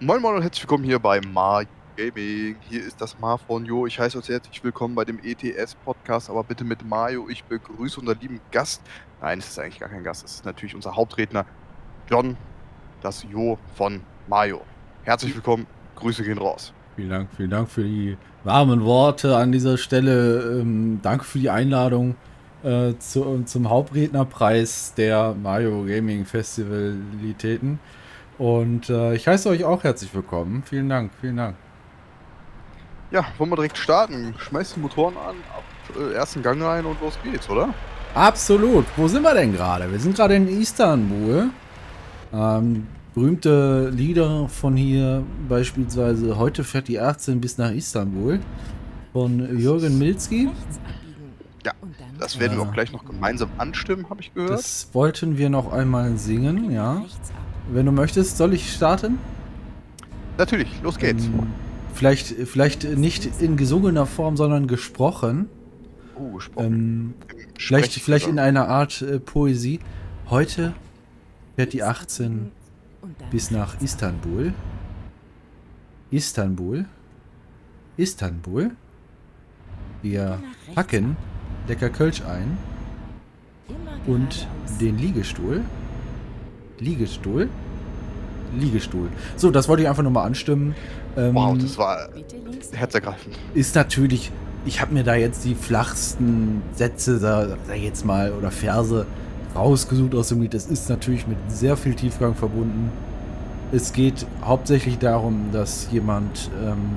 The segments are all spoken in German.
Moin Moin und herzlich willkommen hier bei Mario Gaming. Hier ist das Mar von Jo. Ich heiße euch herzlich willkommen bei dem ETS Podcast, aber bitte mit Mario. Ich begrüße unseren lieben Gast. Nein, es ist eigentlich gar kein Gast. Es ist natürlich unser Hauptredner John, das Jo von Mario. Herzlich willkommen. Grüße gehen raus. Vielen Dank, vielen Dank für die warmen Worte an dieser Stelle. Ähm, danke für die Einladung äh, zu, zum Hauptrednerpreis der Mario Gaming Festivalitäten. Und äh, ich heiße euch auch herzlich willkommen. Vielen Dank, vielen Dank. Ja, wollen wir direkt starten? Schmeiß die Motoren an, ab äh, ersten Gang rein und los geht's, oder? Absolut. Wo sind wir denn gerade? Wir sind gerade in Istanbul. Ähm, berühmte Lieder von hier, beispielsweise Heute fährt die 18 bis nach Istanbul von Jürgen Milzki. Ja, das werden wir auch gleich noch gemeinsam anstimmen, habe ich gehört. Das wollten wir noch einmal singen, ja. Wenn du möchtest, soll ich starten? Natürlich, los geht's. Ähm, vielleicht, vielleicht nicht in gesungener Form, sondern gesprochen. Oh, gesprochen. Ähm, vielleicht, vielleicht in einer Art äh, Poesie. Heute fährt die 18 bis nach Istanbul. Istanbul. Istanbul. Wir packen lecker Kölsch ein. Und den Liegestuhl. Liegestuhl. Liegestuhl. So, das wollte ich einfach nur mal anstimmen. Ähm, wow, das war herzergreifend. Ist natürlich, ich habe mir da jetzt die flachsten Sätze, da, da jetzt mal, oder Verse rausgesucht aus dem Lied. Das ist natürlich mit sehr viel Tiefgang verbunden. Es geht hauptsächlich darum, dass jemand ähm,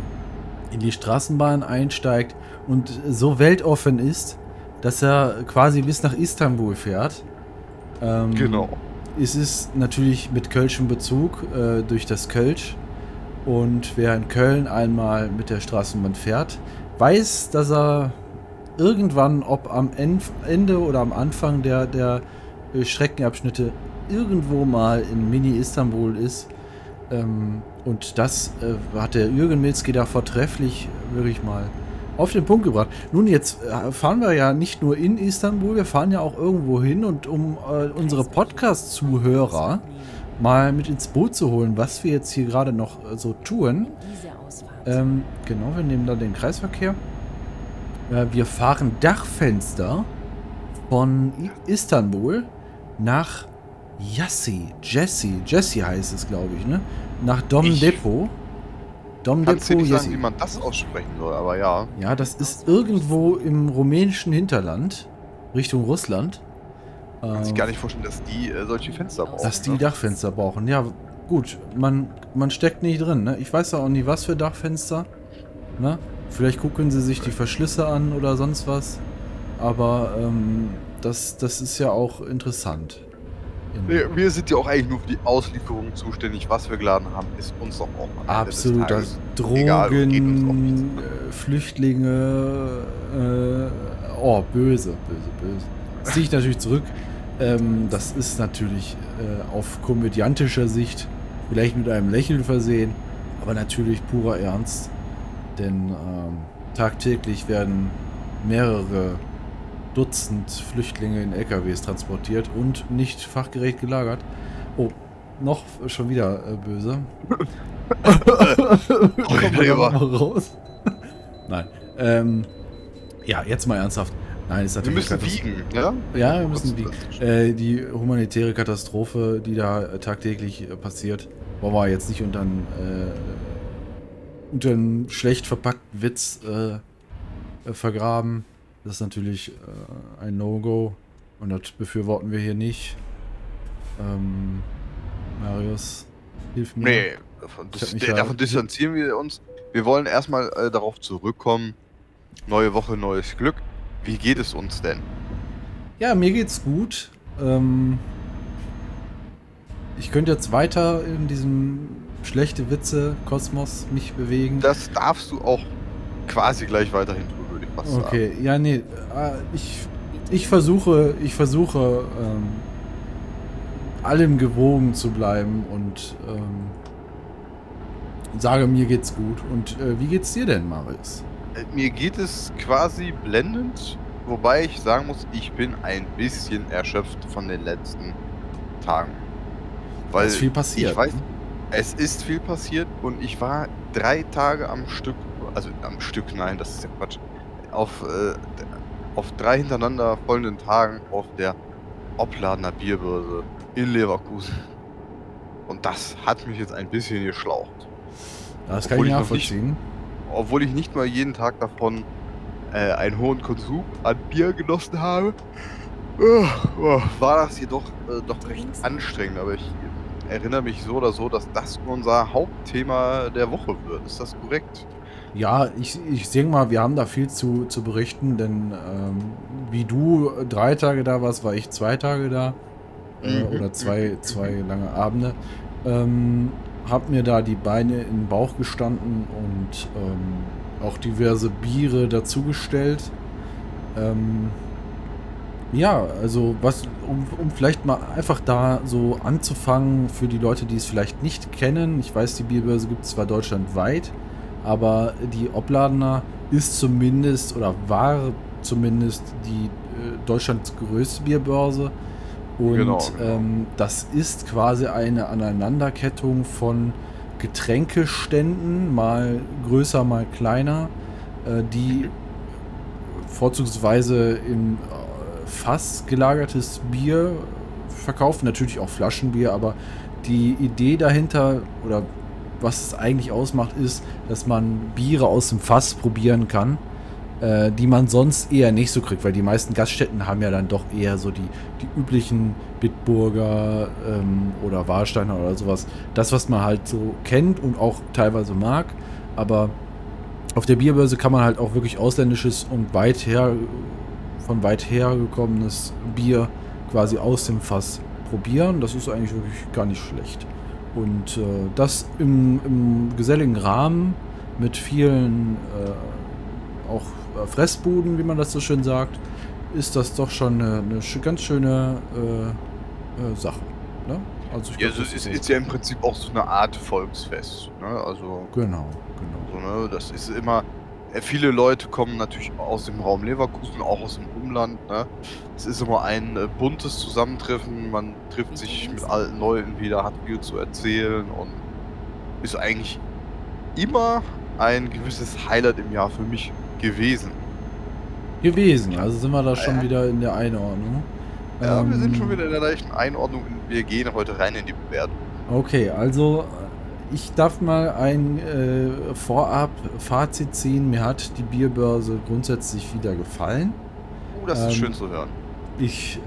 in die Straßenbahn einsteigt und so weltoffen ist, dass er quasi bis nach Istanbul fährt. Ähm, genau. Es ist natürlich mit Kölschem Bezug äh, durch das Kölsch. Und wer in Köln einmal mit der Straßenbahn fährt, weiß, dass er irgendwann, ob am Ende oder am Anfang der, der äh, Streckenabschnitte, irgendwo mal in Mini-Istanbul ist. Ähm, und das äh, hat der Jürgen Milzki da vortrefflich wirklich mal auf den Punkt gebracht. Nun, jetzt äh, fahren wir ja nicht nur in Istanbul, wir fahren ja auch irgendwo hin und um äh, unsere Podcast-Zuhörer mal mit ins Boot zu holen, was wir jetzt hier gerade noch äh, so tun. Ähm, genau, wir nehmen da den Kreisverkehr. Äh, wir fahren Dachfenster von Istanbul nach Yassi, Jesse, Jesse heißt es, glaube ich, ne? Nach Dom ich Depot. Dom Kannst Depot, nicht sagen, wie man das aussprechen soll, aber ja. Ja, das ist irgendwo im rumänischen Hinterland, Richtung Russland. Kann sich gar nicht vorstellen, dass die äh, solche Fenster brauchen. Dass die ne? Dachfenster brauchen. Ja, gut, man, man steckt nicht drin. Ne? Ich weiß ja auch nicht, was für Dachfenster. Ne? Vielleicht gucken sie sich die Verschlüsse an oder sonst was. Aber ähm, das, das ist ja auch interessant. Nee, wir sind ja auch eigentlich nur für die Auslieferung zuständig. Was wir geladen haben, ist uns doch auch mal Absolut. Das Drogen, Egal, äh, Flüchtlinge, äh, oh, böse, böse, böse. Das ziehe ich natürlich zurück. Ähm, das ist natürlich äh, auf komödiantischer Sicht vielleicht mit einem Lächeln versehen, aber natürlich purer Ernst. Denn ähm, tagtäglich werden mehrere Dutzend Flüchtlinge in LKWs transportiert und nicht fachgerecht gelagert. Oh, noch schon wieder äh, böse. Wir mal raus. Nein. Ähm, ja, jetzt mal ernsthaft. Nein, ist natürlich. Wir müssen wiegen, ja? Ja, wir müssen wiegen. Äh, die humanitäre Katastrophe, die da äh, tagtäglich äh, passiert, wollen wir jetzt nicht unter einen, äh, unter einen schlecht verpackten Witz äh, vergraben. Das ist natürlich äh, ein No-Go und das befürworten wir hier nicht. Ähm, Marius, hilf mir. Nee, davon, dis davon distanzieren wir uns. Wir wollen erstmal äh, darauf zurückkommen. Neue Woche, neues Glück. Wie geht es uns denn? Ja, mir geht's gut. Ähm, ich könnte jetzt weiter in diesem schlechte Witze Kosmos mich bewegen. Das darfst du auch quasi gleich weiterhin tun was Okay, sagen. ja, nee. Äh, ich, ich versuche, ich versuche, ähm, allem gewogen zu bleiben und ähm, sage, mir geht's gut. Und äh, wie geht's dir denn, Marius? Äh, mir geht es quasi blendend, wobei ich sagen muss, ich bin ein bisschen erschöpft von den letzten Tagen. Weil ist viel passiert. Ich weiß, ne? Es ist viel passiert und ich war drei Tage am Stück, also am Stück, nein, das ist ja Quatsch, auf, äh, auf drei hintereinander folgenden Tagen auf der Opladener Bierbörse in Leverkusen. Und das hat mich jetzt ein bisschen geschlaucht. Das kann ich nachvollziehen. obwohl ich nicht mal jeden Tag davon äh, einen hohen Konsum an Bier genossen habe, oh, oh, war das jedoch äh, doch recht anstrengend. Aber ich erinnere mich so oder so, dass das unser Hauptthema der Woche wird. Ist das korrekt? Ja, ich, ich denke mal, wir haben da viel zu, zu berichten, denn ähm, wie du drei Tage da warst, war ich zwei Tage da. Äh, mhm. Oder zwei, zwei lange Abende. Ähm, hab mir da die Beine in den Bauch gestanden und ähm, auch diverse Biere dazugestellt. Ähm, ja, also was, um, um vielleicht mal einfach da so anzufangen für die Leute, die es vielleicht nicht kennen. Ich weiß, die Bierbörse gibt es zwar deutschlandweit, aber die Obladener ist zumindest oder war zumindest die äh, Deutschlands größte Bierbörse. Und genau, genau. Ähm, das ist quasi eine Aneinanderkettung von Getränkeständen, mal größer, mal kleiner, äh, die vorzugsweise im äh, Fass gelagertes Bier verkaufen, natürlich auch Flaschenbier, aber die Idee dahinter oder was es eigentlich ausmacht, ist, dass man Biere aus dem Fass probieren kann, äh, die man sonst eher nicht so kriegt, weil die meisten Gaststätten haben ja dann doch eher so die, die üblichen Bitburger ähm, oder Warsteiner oder sowas. Das, was man halt so kennt und auch teilweise mag, aber auf der Bierbörse kann man halt auch wirklich ausländisches und weit her, von weit her gekommenes Bier quasi aus dem Fass probieren. Das ist eigentlich wirklich gar nicht schlecht. Und äh, das im, im, geselligen Rahmen mit vielen äh, auch äh, Fressbuden, wie man das so schön sagt, ist das doch schon eine, eine ganz schöne äh, äh Sache. Ne? Also, ja, also es ist, ist, ja im Prinzip auch so eine Art Volksfest. Ne? Also, genau, genau. So, ne? Das ist immer, viele Leute kommen natürlich aus dem Raum Leverkusen, auch aus dem Umland. Ne? Es ist immer ein äh, buntes Zusammentreffen. Man trifft sich mit alten Leuten wieder, hat viel zu erzählen und ist eigentlich immer ein gewisses Highlight im Jahr für mich gewesen. Gewesen, also sind wir da schon ja. wieder in der Einordnung. Ja, ähm, wir sind schon wieder in der leichten Einordnung. Wir gehen heute rein in die Bewertung. Okay, also ich darf mal ein äh, Vorab-Fazit ziehen. Mir hat die Bierbörse grundsätzlich wieder gefallen. Oh, das ist ähm, schön zu hören. Ich,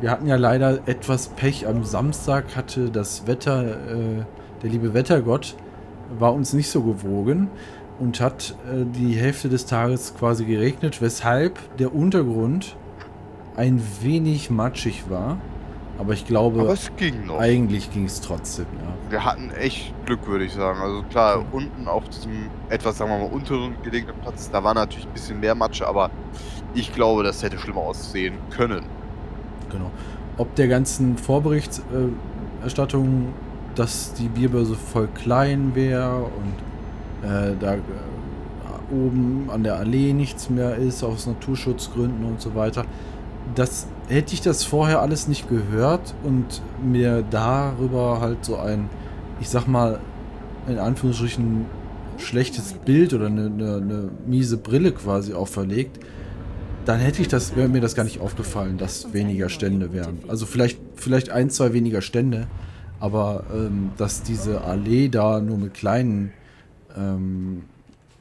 wir hatten ja leider etwas Pech. Am Samstag hatte das Wetter, äh, der liebe Wettergott, war uns nicht so gewogen und hat äh, die Hälfte des Tages quasi geregnet, weshalb der Untergrund ein wenig matschig war. Aber ich glaube, Aber es ging eigentlich ging es trotzdem, ja. Wir hatten echt Glück, würde ich sagen. Also klar, unten auf diesem etwas, sagen wir mal, unteren gelegenen Platz, da war natürlich ein bisschen mehr Matsche, aber ich glaube, das hätte schlimmer aussehen können. Genau. Ob der ganzen Vorberichterstattung, dass die Bierbörse voll klein wäre und äh, da äh, oben an der Allee nichts mehr ist, aus Naturschutzgründen und so weiter, das hätte ich das vorher alles nicht gehört und mir darüber halt so ein, ich sag mal, in Anführungsstrichen schlechtes Bild oder eine, eine, eine miese Brille quasi auferlegt, dann hätte ich das, wäre mir das gar nicht aufgefallen, dass weniger Stände wären. Also vielleicht, vielleicht ein, zwei weniger Stände, aber ähm, dass diese Allee da nur mit kleinen ähm,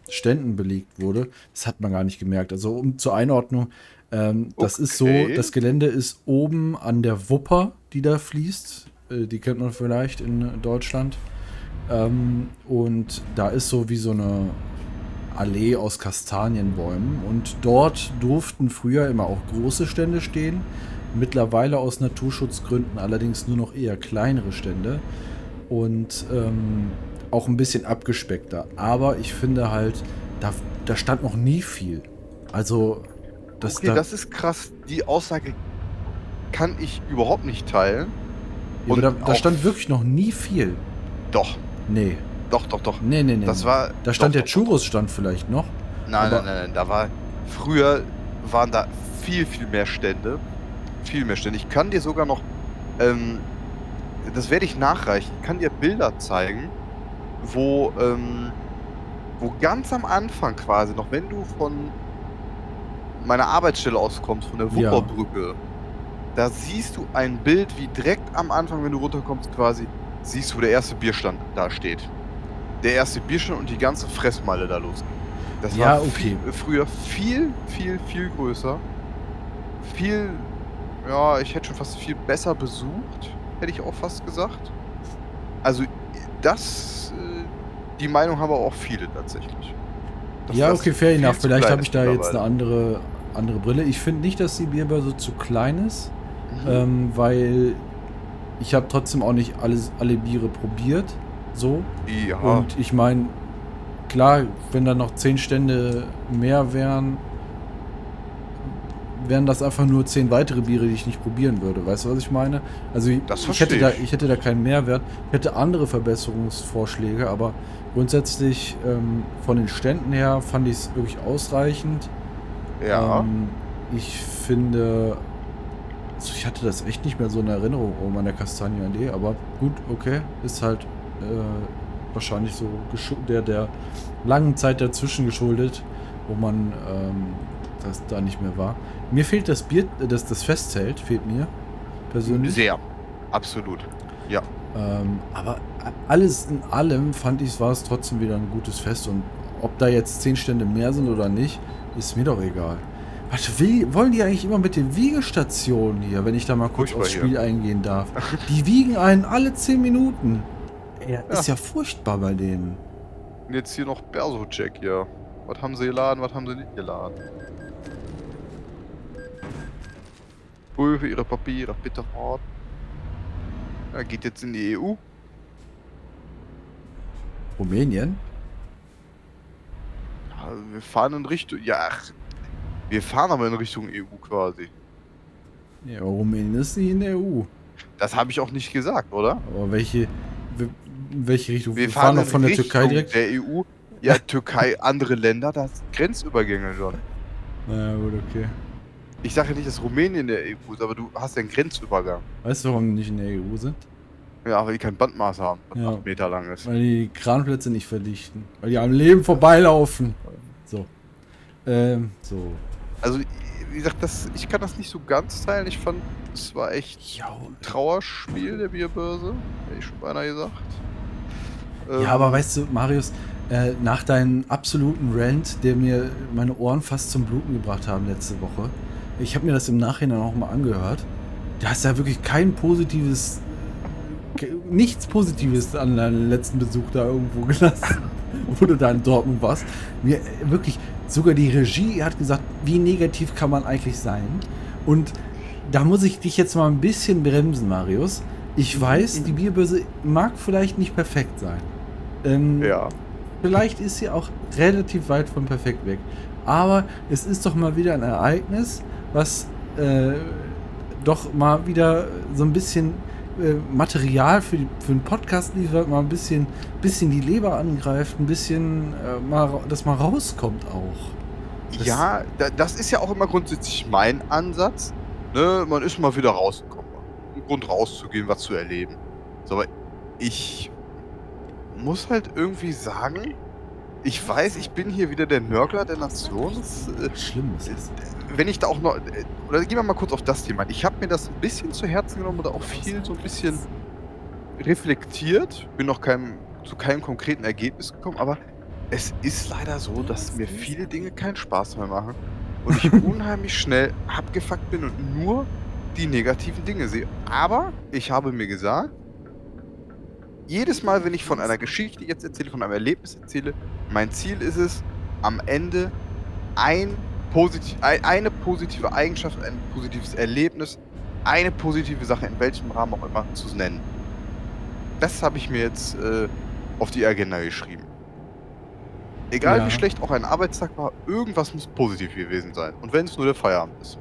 Ständen belegt wurde, das hat man gar nicht gemerkt. Also um zur Einordnung, ähm, das okay. ist so, das Gelände ist oben an der Wupper, die da fließt. Äh, die kennt man vielleicht in Deutschland. Ähm, und da ist so wie so eine Allee aus Kastanienbäumen. Und dort durften früher immer auch große Stände stehen. Mittlerweile aus Naturschutzgründen allerdings nur noch eher kleinere Stände. Und ähm, auch ein bisschen abgespeckter. Aber ich finde halt, da, da stand noch nie viel. Also das, okay, da das ist krass. Die Aussage kann ich überhaupt nicht teilen. Ja, und da, da stand wirklich noch nie viel. Doch. Nee. Doch, doch, doch. Nee, nee, nee. Das war. Da stand doch, der Churros stand vielleicht noch. Nein, nein, nein, nein. Da war. Früher waren da viel, viel mehr Stände. Viel mehr Stände. Ich kann dir sogar noch ähm, das werde ich nachreichen. Ich kann dir Bilder zeigen, wo, ähm, wo ganz am Anfang quasi, noch wenn du von meiner Arbeitsstelle auskommst, von der Ja. Wupperbrücke, da siehst du ein Bild, wie direkt am Anfang, wenn du runterkommst, quasi, siehst du, wo der erste Bierstand da steht. Der erste Bierstand und die ganze Fressmeile da los. Das Ja, war okay. viel, früher viel, viel, viel größer. Viel, ja, ich hätte schon fast viel besser besucht, hätte ich auch fast gesagt. Also, das, äh, die Meinung haben aber auch viele tatsächlich. Dass ja, das okay, fair enough. Vielleicht habe ich da jetzt eine andere, andere Brille. Ich finde nicht, dass die Bierbörse zu klein ist, Mhm. ähm, weil ich habe trotzdem auch nicht alles, alle Biere probiert. So. ja, Und ich meine, klar, wenn da noch zehn Stände mehr wären, wären das einfach nur zehn weitere Biere, die ich nicht probieren würde. Weißt du, was ich meine? Also ich, Das ich, hätte verstehe da, ich. ich hätte da keinen Mehrwert. Ich hätte andere Verbesserungsvorschläge, aber grundsätzlich ähm, von den Ständen her fand ich es wirklich ausreichend. Ja. Ähm, ich finde, also ich hatte das echt nicht mehr so in Erinnerung um an der Kastanienallee, aber gut, okay, ist halt äh, wahrscheinlich so der, der langen Zeit dazwischen geschuldet, wo man ähm, das da nicht mehr war. Mir fehlt das Bier, das, das Festzelt, fehlt mir persönlich. Sehr. Absolut. Ja. Ähm, aber alles in allem fand ich, war es trotzdem wieder ein gutes Fest. Und ob da jetzt zehn Stände mehr sind oder nicht, ist mir doch egal. Was will, wollen die eigentlich immer mit den Wiegestationen hier, wenn ich da mal kurz Furchtbar aufs hier. Spiel eingehen darf? Die wiegen einen alle zehn Minuten. Ja, Ja. Ist ja furchtbar bei denen. Jetzt hier noch Berso-Check hier. Was haben sie geladen, was haben sie nicht geladen? Prüfe ihre Papiere, bitte fort. Er geht jetzt in die EU. Rumänien? Ja, Wir fahren in Richtung. Ja, ach, wir fahren aber in Richtung EU quasi. Ja, aber Rumänien ist nicht in der EU. Das habe ich auch nicht gesagt, oder? Aber welche, welche Richtung? Wir, fahren doch in von der Richtung Türkei direkt. Der EU. Ja, Türkei, andere Länder, das Grenzübergänge schon. Na gut, okay. Ich sage ja nicht, dass Rumänien der EU ist, aber du hast ja einen Grenzübergang. Weißt du, warum die nicht in der EU sind? Ja, weil die kein Bandmaß haben, das Ja. 8 Meter lang ist. Weil die Kranplätze nicht verdichten. Weil die am Leben vorbeilaufen. So. Ähm, so. Also, wie gesagt, das, ich kann das nicht so ganz teilen. Ich fand, es war echt ein Trauerspiel der Bierbörse, hätte ich schon beinahe gesagt. Ähm, ja, aber weißt du, Marius, äh, nach deinem absoluten Rant, der mir meine Ohren fast zum Bluten gebracht haben letzte Woche, ich habe mir das im Nachhinein auch mal angehört. Da hast ja wirklich kein positives, nichts Positives an deinem letzten Besuch da irgendwo gelassen, wo du da in Dortmund warst. Mir äh, wirklich, sogar die Regie hat gesagt, wie negativ kann man eigentlich sein? Und da muss ich dich jetzt mal ein bisschen bremsen, Marius. Ich weiß, die Bierbörse mag vielleicht nicht perfekt sein. Ähm, Ja, Vielleicht ist sie auch relativ weit von perfekt weg. Aber es ist doch mal wieder ein Ereignis, was äh, doch mal wieder so ein bisschen äh, Material für, die, für den Podcast liefert, mal ein bisschen, bisschen die Leber angreift, ein bisschen, äh, mal, dass mal rauskommt auch. Das- ja da, das ist ja auch immer grundsätzlich mein Ansatz. Ne? Man ist mal wieder rausgekommen. Ein Grund rauszugehen, was zu erleben. So, aber ich muss halt irgendwie sagen, ich weiß, ich bin hier wieder der Nörgler der Nation. Das, äh, Schlimm ist wenn ich da auch noch, äh, oder gehen wir mal kurz auf das Thema. Ich habe mir das ein bisschen zu Herzen genommen oder auch viel so ein bisschen reflektiert. Bin noch keinem, zu keinem konkreten Ergebnis gekommen, aber es ist leider so, dass mir viele Dinge keinen Spaß mehr machen und ich unheimlich schnell abgefuckt bin und nur die negativen Dinge sehe. Aber ich habe mir gesagt, jedes Mal, wenn ich von einer Geschichte jetzt erzähle, von einem Erlebnis erzähle, mein Ziel ist es, am Ende ein posit ein, eine positive Eigenschaft, ein positives Erlebnis, eine positive Sache, in welchem Rahmen auch immer, zu nennen. Das habe ich mir jetzt äh, auf die Agenda geschrieben. Egal Ja. wie schlecht auch ein Arbeitstag war, irgendwas muss positiv gewesen sein. Und wenn es nur der Feierabend ist.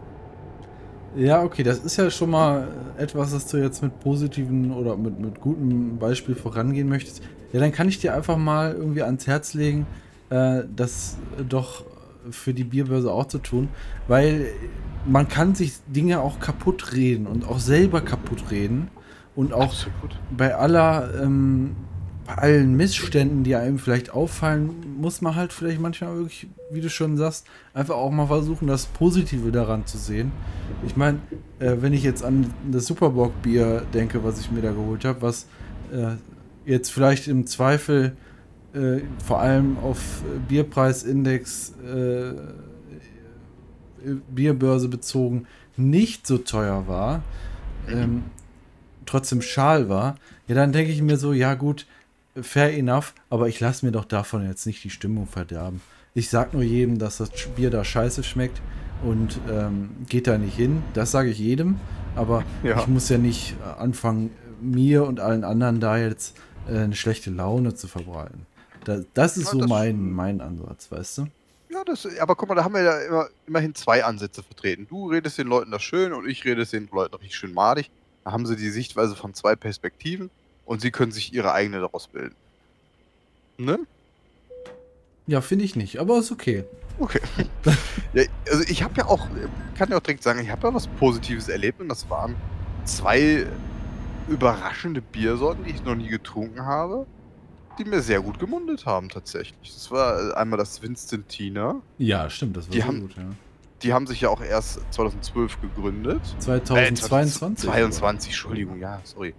Ja, okay, das ist ja schon mal etwas, das du jetzt mit positiven oder mit, mit gutem Beispiel vorangehen möchtest. Ja, dann kann ich dir einfach mal irgendwie ans Herz legen, äh, das doch für die Bierbörse auch zu tun, weil man kann sich Dinge auch kaputt reden und auch selber kaputt reden. Und auch Absolut. bei aller, ähm, bei allen Missständen, die einem vielleicht auffallen, muss man halt vielleicht manchmal wirklich, wie du schon sagst, einfach auch mal versuchen, das Positive daran zu sehen. Ich meine, äh, wenn ich jetzt an das Superbock-Bier denke, was ich mir da geholt habe, was äh, jetzt vielleicht im Zweifel äh, vor allem auf Bierpreisindex äh, Bierbörse bezogen nicht so teuer war, ähm, trotzdem schal war, ja, dann denke ich mir so, ja gut, fair enough, aber ich lasse mir doch davon jetzt nicht die Stimmung verderben. Ich sag nur jedem, dass das Bier da scheiße schmeckt und ähm, geht da nicht hin. Das sage ich jedem, aber ja. ich muss ja nicht anfangen, mir und allen anderen da jetzt äh, eine schlechte Laune zu verbreiten. Da, das ist ja, so das mein, mein Ansatz, weißt du? Ja, das, aber guck mal, da haben wir ja immer, immerhin zwei Ansätze vertreten. Du redest den Leuten das schön und ich rede es den Leuten richtig schön madig. Da haben sie die Sichtweise von zwei Perspektiven und sie können sich ihre eigene daraus bilden. Ne? Ja, finde ich nicht, aber ist okay. Okay. ja, also ich habe ja auch, kann ja auch direkt sagen, ich habe ja was Positives erlebt und das waren zwei überraschende Biersorten, die ich noch nie getrunken habe die mir sehr gut gemundet haben tatsächlich. Das war äh, einmal das Vincentina. Ja, stimmt, das war die haben, gut, ja. Die haben sich ja auch erst 2012 gegründet. 2022? Äh, 22, Entschuldigung, ja, sorry.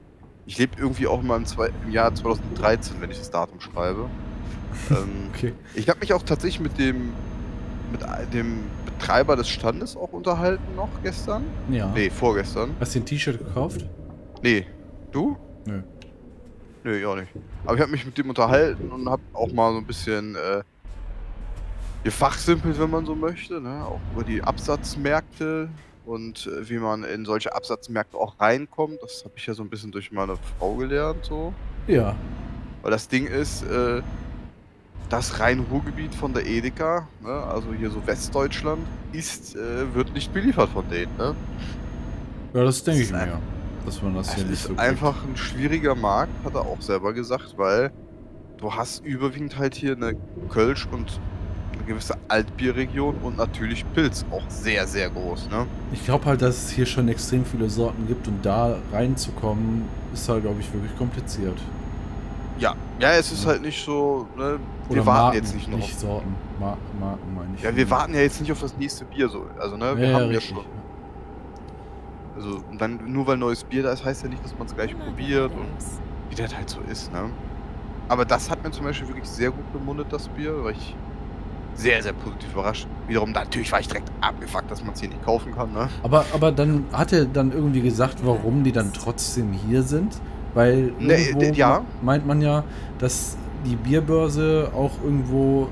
Ich lebe irgendwie auch immer im, zwei, im, Jahr 2013, wenn ich das Datum schreibe. ähm, okay. Ich habe mich auch tatsächlich mit dem mit dem Betreiber des Standes auch unterhalten noch gestern. Ja. Nee, vorgestern. Hast du ein T-Shirt gekauft? Nee. Du? Nö. Nö, ich auch nicht. Aber ich habe mich mit dem unterhalten und habe auch mal so ein bisschen äh, gefachsimpelt, wenn man so möchte, ne? auch über die Absatzmärkte und äh, wie man in solche Absatzmärkte auch reinkommt. Das habe ich ja so ein bisschen durch meine Frau gelernt, so. Ja. Weil das Ding ist, äh, das Rhein-Ruhr-Gebiet von der Edeka, ne? also hier so Westdeutschland, ist, äh, wird nicht beliefert von denen. Ne? Ja, das denke ich mir. Dass man das, hier nicht so ist einfach ein schwieriger Markt, hat er auch selber gesagt, weil du hast überwiegend halt hier eine Kölsch und gewisse Altbierregion und natürlich Pilz, auch sehr, sehr groß, ne? Ich glaube halt, dass es hier schon extrem viele Sorten gibt und da reinzukommen, ist halt, glaube ich, wirklich kompliziert. Ja, ja, es ist ja. halt nicht so, ne? Wir Oder warten Marken, jetzt nicht noch. Nicht Sorten, Mar Marken meine ich. Ja, wir warten ja jetzt nicht auf das nächste Bier so. Also, ne, wir ja, haben ja, schon also dann nur weil neues Bier da ist, heißt ja nicht, dass man es gleich probiert und wie das halt so ist, ne? Aber das hat mir zum Beispiel wirklich sehr gut bemundet, das Bier, weil ich sehr, sehr positiv überrascht. Wiederum, natürlich war ich direkt abgefuckt, dass man es hier nicht kaufen kann, ne? Aber, aber dann hat er dann irgendwie gesagt, warum die dann trotzdem hier sind? Weil nee, ja. meint man ja, dass die Bierbörse auch irgendwo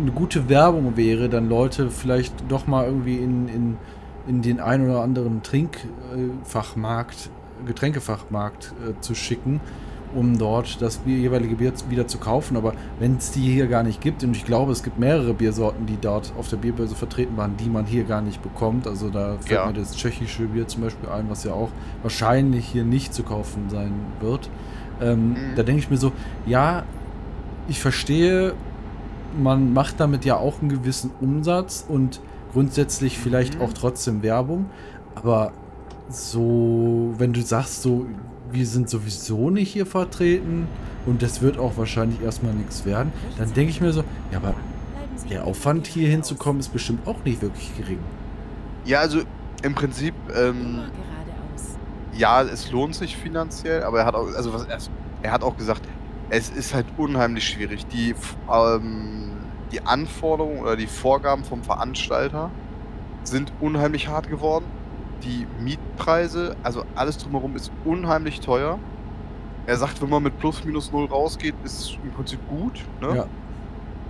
eine gute Werbung wäre, dann Leute vielleicht doch mal irgendwie in, in in den ein oder anderen Trinkfachmarkt, Getränkefachmarkt äh, zu schicken, um dort das jeweilige Bier wieder zu kaufen. Aber wenn es die hier gar nicht gibt, und ich glaube, es gibt mehrere Biersorten, die dort auf der Bierbörse vertreten waren, die man hier gar nicht bekommt. Also da fällt ja. mir das tschechische Bier zum Beispiel ein, was ja auch wahrscheinlich hier nicht zu kaufen sein wird. Ähm, mhm. Da denke ich mir so, ja, ich verstehe, man macht damit ja auch einen gewissen Umsatz und grundsätzlich vielleicht mhm. auch trotzdem Werbung, aber so, wenn du sagst, so, wir sind sowieso nicht hier vertreten und das wird auch wahrscheinlich erstmal nichts werden, dann denke ich mir so, ja, aber der Aufwand hier hinzukommen ist bestimmt auch nicht wirklich gering. Ja, also im Prinzip, ähm, ja, es lohnt sich finanziell, aber er hat auch, also was, er, hat auch gesagt, es ist halt unheimlich schwierig. Die ähm, die Anforderungen oder die Vorgaben vom Veranstalter sind unheimlich hart geworden. Die Mietpreise, also alles drumherum ist unheimlich teuer. Er sagt, wenn man mit plus minus null rausgeht, ist es im Prinzip gut. Ne? Ja.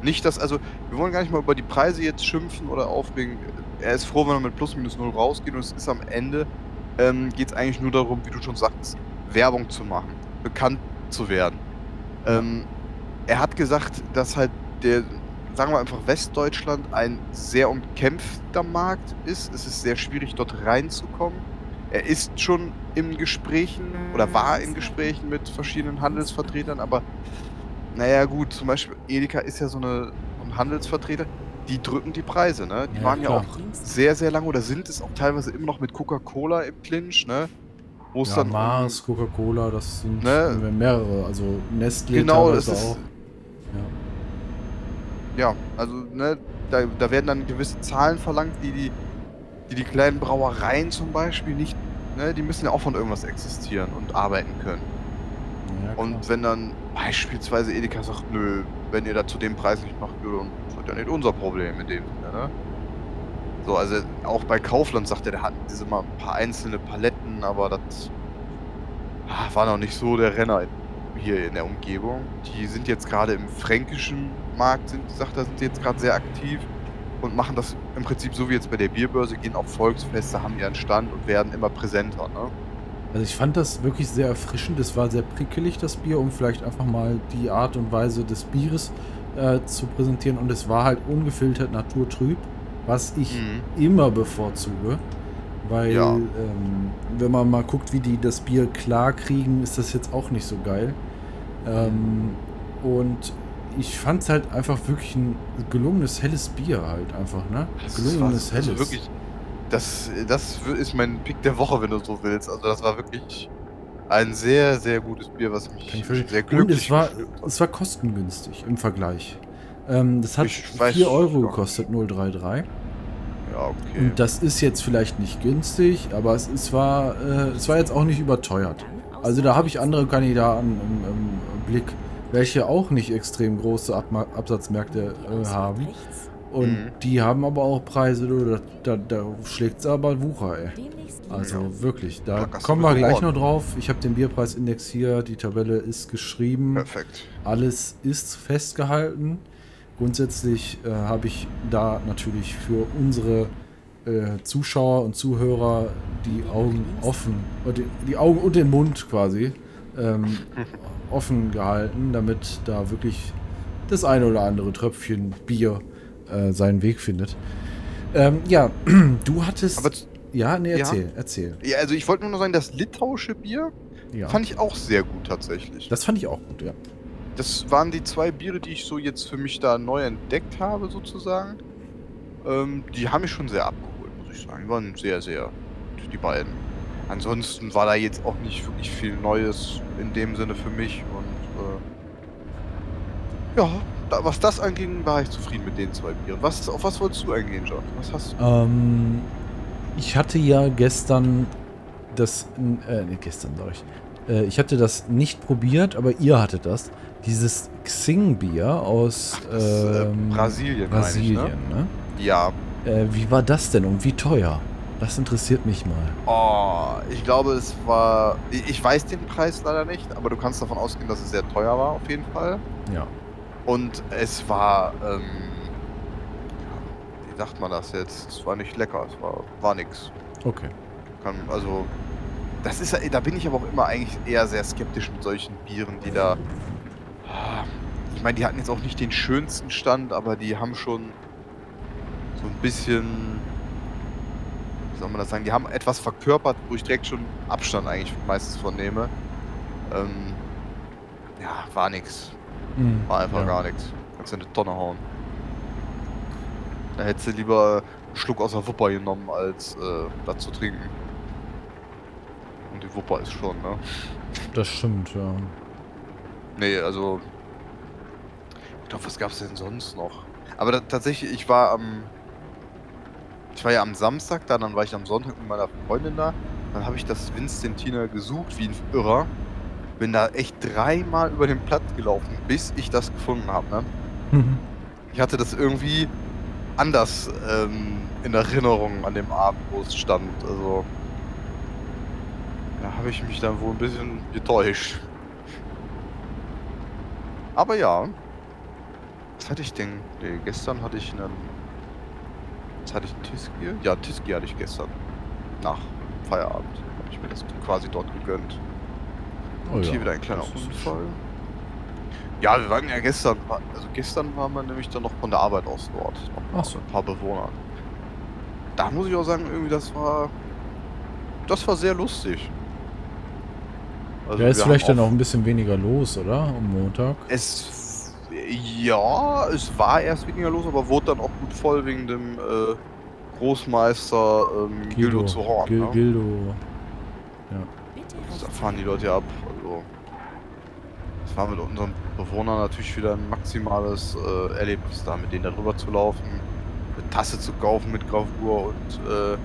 Nicht, dass, also, wir wollen gar nicht mal über die Preise jetzt schimpfen oder aufregen. Er ist froh, wenn er mit plus minus null rausgeht und es ist am Ende, ähm, geht es eigentlich nur darum, wie du schon sagst, Werbung zu machen, bekannt zu werden. Ähm, er hat gesagt, dass halt der sagen wir einfach, Westdeutschland ein sehr umkämpfter Markt ist. Es ist sehr schwierig, dort reinzukommen. Er ist schon in Gesprächen oder war in Gesprächen mit verschiedenen Handelsvertretern, aber naja gut, zum Beispiel Edeka ist ja so eine, ein Handelsvertreter, die drücken die Preise, ne? Die ja, waren klar. ja auch sehr, sehr lange oder sind es auch teilweise immer noch mit Coca-Cola im Clinch, ne? Wo es Ja, dann um- Mars, Coca-Cola, das sind Ne? mehrere. Also Nestle Genau, das ist- auch. Ja, also ne, da, da werden dann gewisse Zahlen verlangt, die die, die die kleinen Brauereien zum Beispiel nicht, ne, die müssen ja auch von irgendwas existieren und arbeiten können. Ja, ja. Und wenn dann beispielsweise Edeka sagt, nö, wenn ihr da zu dem Preis nicht macht, dann das ja nicht unser Problem in dem Sinne, ne? So, also auch bei Kaufland sagt er, der hat diese mal ein paar einzelne Paletten, aber das ah, war noch nicht so der Renner hier in der Umgebung. Die sind jetzt gerade im fränkischen Markt, sind, sagt er, sind jetzt gerade sehr aktiv und machen das im Prinzip so wie jetzt bei der Bierbörse, gehen auf Volksfeste, haben ihren Stand und werden immer präsenter, ne? Also ich fand das wirklich sehr erfrischend. Es war sehr prickelig, das Bier, um vielleicht einfach mal die Art und Weise des Bieres äh, zu präsentieren. Und es war halt ungefiltert naturtrüb, was ich Mhm. immer bevorzuge. Weil, Ja. ähm, wenn man mal guckt, wie die das Bier klar kriegen, ist das jetzt auch nicht so geil. Ähm, und ich fand es halt einfach wirklich ein gelungenes, helles Bier halt einfach, ne? Das gelungenes, also helles. wirklich, das, das ist mein Pick der Woche, wenn du so willst. Also das war wirklich ein sehr, sehr gutes Bier, was mich sehr Und glücklich es war, es war kostengünstig im Vergleich. Ähm, das hat Ich weiß 4 Euro gekostet, 033. Ja, okay. Und das ist jetzt vielleicht nicht günstig, aber es, es, war, äh, es war jetzt auch nicht überteuert. Also da habe ich andere Kandidaten im, im Blick, welche auch nicht extrem große Abma Absatzmärkte äh, haben. Und Mhm. die haben aber auch Preise, da, da, da schlägt es aber Wucher, ey. Also Ja. wirklich, da kommen wir gleich noch drauf. Ich habe den Bierpreisindex hier, die Tabelle ist geschrieben. Perfekt. Alles ist festgehalten. Grundsätzlich äh, habe ich da natürlich für unsere äh, Zuschauer und Zuhörer die Augen offen, oder die, die Augen und den Mund quasi ähm, offen gehalten, damit da wirklich das eine oder andere Tröpfchen Bier äh, seinen Weg findet. Ähm, ja, du hattest. Aber ja, nee, Ja. erzähl, erzähl. ja, also ich wollte nur noch sagen, das litauische Bier Ja. fand ich auch sehr gut tatsächlich. das fand ich auch gut, ja. Das waren die zwei Biere, die ich so jetzt für mich da neu entdeckt habe, sozusagen. Ähm, die haben mich schon sehr abgeholt, ich sagen. Die waren sehr, sehr die beiden. Ansonsten war da jetzt auch nicht wirklich viel Neues in dem Sinne für mich und äh, ja, da, was das anging, war ich zufrieden mit den zwei Bieren. Was, auf was wolltest du eingehen, John? Was hast du? Ähm, ich hatte ja gestern das, äh, nee, gestern sag ich. Äh, ich hatte das nicht probiert, aber ihr hattet das. Dieses Xing-Bier aus das, äh, ähm, Brasilien, meine ich, Brasilien, ne? ne? Ja, Äh, wie war das denn und wie teuer? Das interessiert mich mal. Oh, ich glaube, es war. Ich weiß den Preis leider nicht, aber du kannst davon ausgehen, dass es sehr teuer war, auf jeden Fall. Ja. Und es war. Ähm, wie sagt man das jetzt? Es war nicht lecker, es war, war nix. Okay. Kann, also. Das ist, da bin ich aber auch immer eigentlich eher sehr skeptisch mit solchen Bieren, die da. Ah, Ich meine, die hatten jetzt auch nicht den schönsten Stand, aber die haben schon so ein bisschen. Wie soll man das sagen? Die haben etwas verkörpert, wo ich direkt schon Abstand eigentlich meistens von nehme. Ähm, ja, war nix. Mhm, War einfach ja. gar nichts. Kannst du in eine Tonne hauen. Da hättest du lieber einen Schluck aus der Wupper genommen, als äh, das zu trinken. Und die Wupper ist schon, ne? Das stimmt, ja. Nee, also. Ich glaube, was gab's denn sonst noch? Aber da, tatsächlich, ich war am. Ich war ja am Samstag da, dann war ich am Sonntag mit meiner Freundin da. Dann habe ich das Vincentina gesucht, wie ein Irrer. Bin da echt dreimal über den Platz gelaufen, bis ich das gefunden habe, ne? Mhm. Ich hatte das irgendwie anders ähm, in Erinnerung an dem Abend, wo es stand. Also. Da habe ich mich dann wohl ein bisschen getäuscht. Aber ja. Was hatte ich denn? Nee, gestern hatte ich einen. Was hatte ich Tiskier? Ja, Tiskier hatte ich gestern. Nach Feierabend. Habe ich mir das quasi dort gegönnt. Oh Und ja, hier wieder ein kleiner Unfall. Ja, wir waren ja gestern, also gestern waren wir nämlich dann noch von der Arbeit aus dort. Noch so. ein paar Bewohnern. Da muss ich auch sagen, irgendwie das war, das war sehr lustig. Also Ja, ist vielleicht dann auch ein bisschen weniger los, oder? Am Montag. Es, ja, es war erst weniger los, aber wurde dann auch gut voll wegen dem äh, Großmeister ähm, Gildo, zu Horn. Gil ne? Gildo. da fahren die Leute ja ab. Also, das war mit unseren Bewohnern natürlich wieder ein maximales äh, Erlebnis da, mit denen darüber zu laufen, eine Tasse zu kaufen mit Gravur und äh,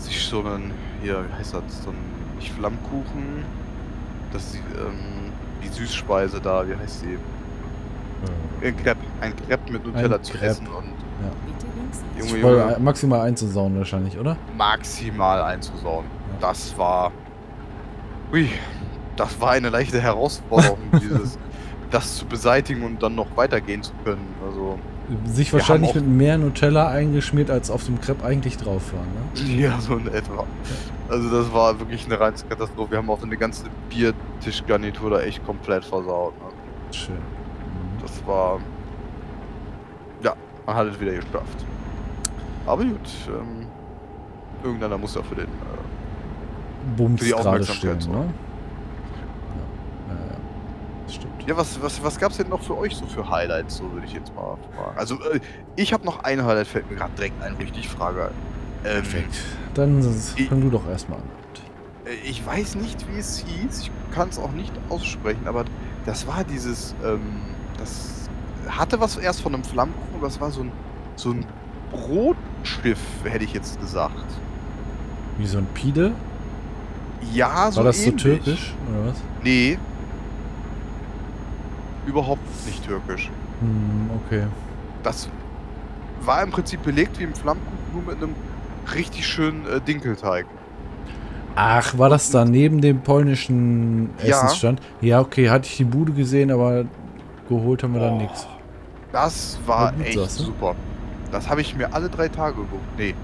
sich so einen, hier, wie heißt das, so ein, nicht Flammkuchen, das die, ähm, die Süßspeise da, wie heißt die? Ein Crepe, ein Crepe mit Nutella Ein zu Crepe. essen und links Junge, Junge, maximal einzusauen wahrscheinlich, oder? maximal einzusauen. Ja. Das war. Ui, das war eine leichte Herausforderung, dieses, das zu beseitigen und dann noch weitergehen zu können. Also, Sich wahrscheinlich mit mehr Nutella eingeschmiert, als auf dem Crepe eigentlich drauf war, ne? ja, so in etwa. Also, das war wirklich eine reine Katastrophe. Wir haben auch eine ganze Biertischgarnitur da echt komplett versaut. Ne? Schön. Das war. Ja, man hat es wieder geschafft. Aber gut, ähm, irgendeiner muss ja für den. Äh, Bums Für die Aufmerksamkeit stehen, ne? Ja, ja, ja. Das stimmt. Ja, was, was, was gab's denn noch für euch so für Highlights, so würde ich jetzt mal fragen. Also, äh, ich habe noch ein Highlight, fällt mir gerade direkt ein, wo ich dich frage. Ähm, Perfekt. Dann fang du doch erstmal an. äh, Ich weiß nicht, wie es hieß, ich kann es auch nicht aussprechen, aber das war dieses, ähm, das hatte was erst von einem Flammkuchen, das war so ein, so ein Brotschiff, hätte ich jetzt gesagt. Wie so ein Pide? Ja, so War das so ähnlich. türkisch, oder was? Nee. Überhaupt nicht türkisch. Hm, okay. Das war im Prinzip belegt wie im Flammkuchen, nur mit einem richtig schönen äh, Dinkelteig. Ach, war das da neben dem polnischen Ja. Essensstand? Ja, okay, hatte ich die Bude gesehen, aber geholt haben wir dann Oh, nichts. Das war War gut, echt sagst du? super. Das habe ich mir alle drei Tage geguckt. Nee.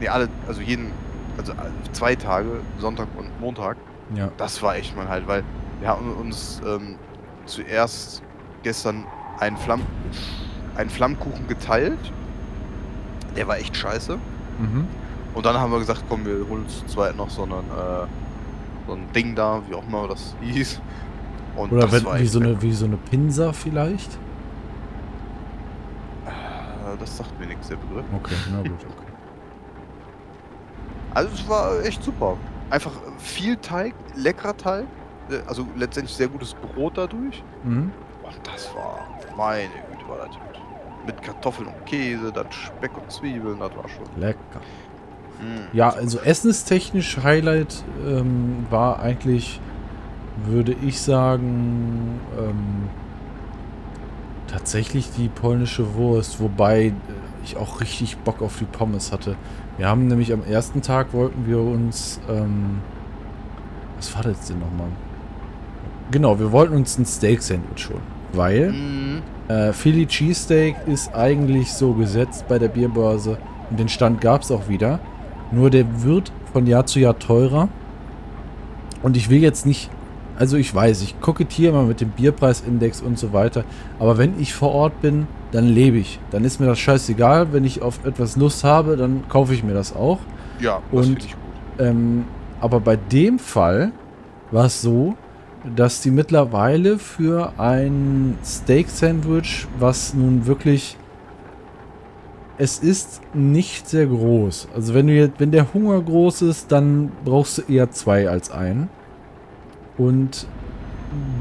Nee, alle, also jeden, also zwei Tage, Sonntag und Montag. Ja. Das war echt mein halt, weil wir haben uns ähm, zuerst gestern einen, Flamm, einen Flammkuchen geteilt. Der war echt scheiße. Mhm. Und dann haben wir gesagt, komm, wir holen uns zu zweit noch so, einen, äh, so ein Ding da, wie auch immer das hieß. Und Oder das wenn, war wie, so eine, wie so eine Pinsa vielleicht? Äh, Das sagt mir nichts, der Begriff. Okay, na gut, okay. Also es war echt super. Einfach viel Teig, leckerer Teig. äh, Also letztendlich sehr gutes Brot dadurch. Mhm. Und das war, meine Güte, war das gut. Mit Kartoffeln und Käse, dann Speck und Zwiebeln, das war schon. Lecker. Mm. Ja, also essenstechnisch Highlight ähm, war eigentlich, würde ich sagen, ähm, tatsächlich die polnische Wurst, wobei ich auch richtig Bock auf die Pommes hatte. Wir haben nämlich am ersten Tag wollten wir uns, ähm, was war das denn nochmal? Genau, wir wollten uns ein Steak-Sandwich holen, weil Mm, äh, Philly Cheesesteak ist eigentlich so gesetzt bei der Bierbörse. Und den Stand gab es auch wieder. Nur der wird von Jahr zu Jahr teurer. Und ich will jetzt nicht. Also ich weiß, ich kokettiere mal mit dem Bierpreisindex und so weiter. Aber wenn ich vor Ort bin, dann lebe ich. Dann ist mir das scheißegal. Wenn ich auf etwas Lust habe, dann kaufe ich mir das auch. ja, das Und- finde ich gut. Ähm, aber bei dem Fall war es so, dass die mittlerweile für ein Steak-Sandwich, was nun wirklich. Es ist nicht sehr groß. Also wenn du jetzt, wenn der Hunger groß ist, dann brauchst du eher zwei als einen. Und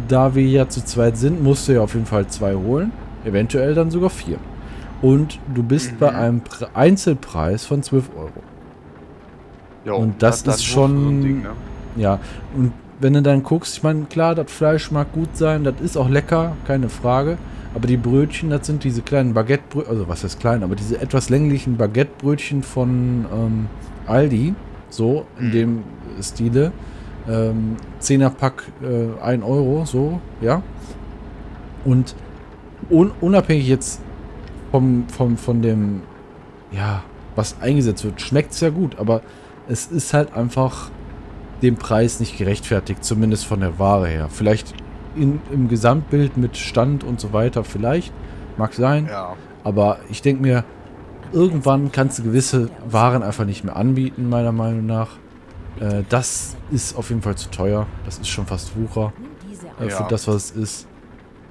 da wir ja zu zweit sind, musst du ja auf jeden Fall zwei holen. Eventuell dann sogar vier. Und du bist Mhm. bei einem Pre Einzelpreis von 12 Euro. Ja, und das dann ist schon- So Ding, ne? Ja, und wenn du dann guckst, ich meine, klar, das Fleisch mag gut sein, das ist auch lecker, keine Frage. Aber die Brötchen, das sind diese kleinen Baguettebrötchen, also was heißt klein, aber diese etwas länglichen Baguettebrötchen von ähm, Aldi, so in Mhm. dem Stile. Ähm, 10er Pack, äh, 1 Euro, so, ja. Und un unabhängig jetzt vom, vom, von dem, ja, was eingesetzt wird, schmeckt es ja gut, aber es ist halt einfach dem Preis nicht gerechtfertigt, zumindest von der Ware her. Vielleicht in, im Gesamtbild mit Stand und so weiter, vielleicht, mag sein, Ja. aber ich denke mir, irgendwann kannst du gewisse Waren einfach nicht mehr anbieten, meiner Meinung nach. Äh, das ist auf jeden Fall zu teuer. Das ist schon fast Wucher äh, Ja. für das, was es ist.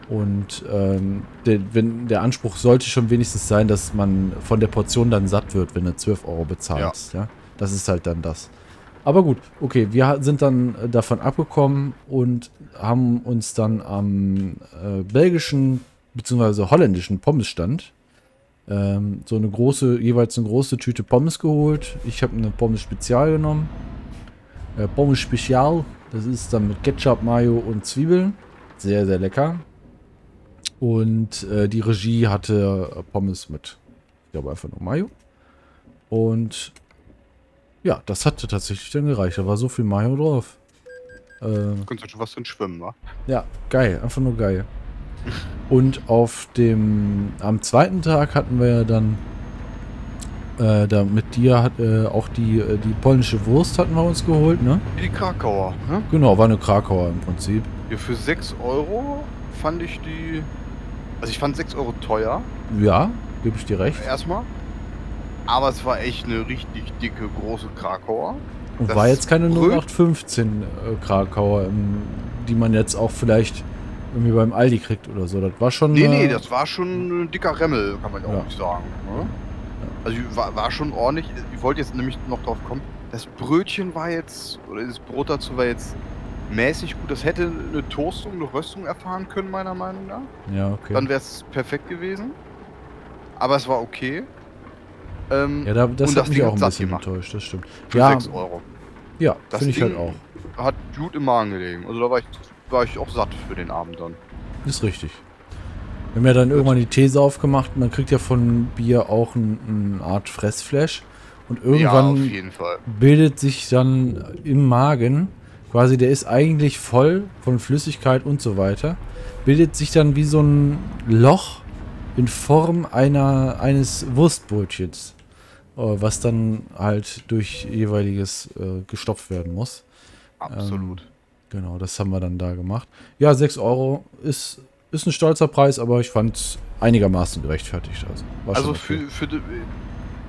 Und ähm, der, wenn, der Anspruch sollte schon wenigstens sein, dass man von der Portion dann satt wird, wenn du 12 Euro bezahlst. Ja. Das ist halt dann das. Aber gut, okay, wir sind dann äh, davon abgekommen und haben uns dann am äh, belgischen bzw. holländischen Pommesstand ähm, so eine große, jeweils eine große Tüte Pommes geholt. Ich habe eine Pommes Spezial genommen. Äh, Pommes Spezial, das ist dann mit Ketchup, Mayo und Zwiebeln. Sehr, sehr lecker. Und äh, die Regie hatte äh, Pommes mit, ich glaube einfach nur Mayo. Und ja, das hatte tatsächlich dann gereicht. Da war so viel Mayo drauf. Äh, Kannst du schon was drin schwimmen, wa? Ja, geil. Einfach nur geil. Und auf dem, am zweiten Tag hatten wir ja dann, äh, da mit dir hat, äh, auch die, äh, die polnische Wurst hatten wir uns geholt, ne? Die Krakauer, ne? Genau, war eine Krakauer im Prinzip. Ja, für 6 Euro fand ich die, also ich fand 6 Euro teuer. Ja, gebe ich dir recht. Erstmal. Aber es war echt eine richtig dicke, große Krakauer. Und Das war jetzt keine Bröt- 0815 äh, Krakauer, die man jetzt auch vielleicht irgendwie beim Aldi kriegt oder so. Das war schon. Nee, nee, das war schon ein dicker Remmel, kann man ja Ja. auch nicht sagen. Ne? Also war, war schon ordentlich. Ich wollte jetzt nämlich noch drauf kommen. Das Brötchen war jetzt, oder das Brot dazu war jetzt mäßig gut. Das hätte eine Toastung, eine Röstung erfahren können, meiner Meinung nach. Ja, okay. Dann wäre es perfekt gewesen. Aber es war okay. Ähm, ja, da, das und hat das mich auch ein bisschen gemacht. enttäuscht, das stimmt. für Ja, 6 Euro. ja Das finde ich halt auch. Hat gut im Magen gelegen. Also da war ich, war ich auch satt für den Abend dann. Ist richtig. Wir haben ja dann irgendwann die These aufgemacht, man kriegt ja von Bier auch ein- eine Art Fressflash. Und ja, irgendwann Fall. bildet sich dann im Magen, quasi der ist eigentlich voll von Flüssigkeit und so weiter, bildet sich dann wie so ein Loch in Form einer, eines Wurstbrötchens, äh, was dann halt durch jeweiliges äh, gestopft werden muss. Absolut. Genau, das haben wir dann da gemacht. Ja, 6 Euro ist, ist ein stolzer Preis, aber ich fand es einigermaßen gerechtfertigt. Also, also für, für die,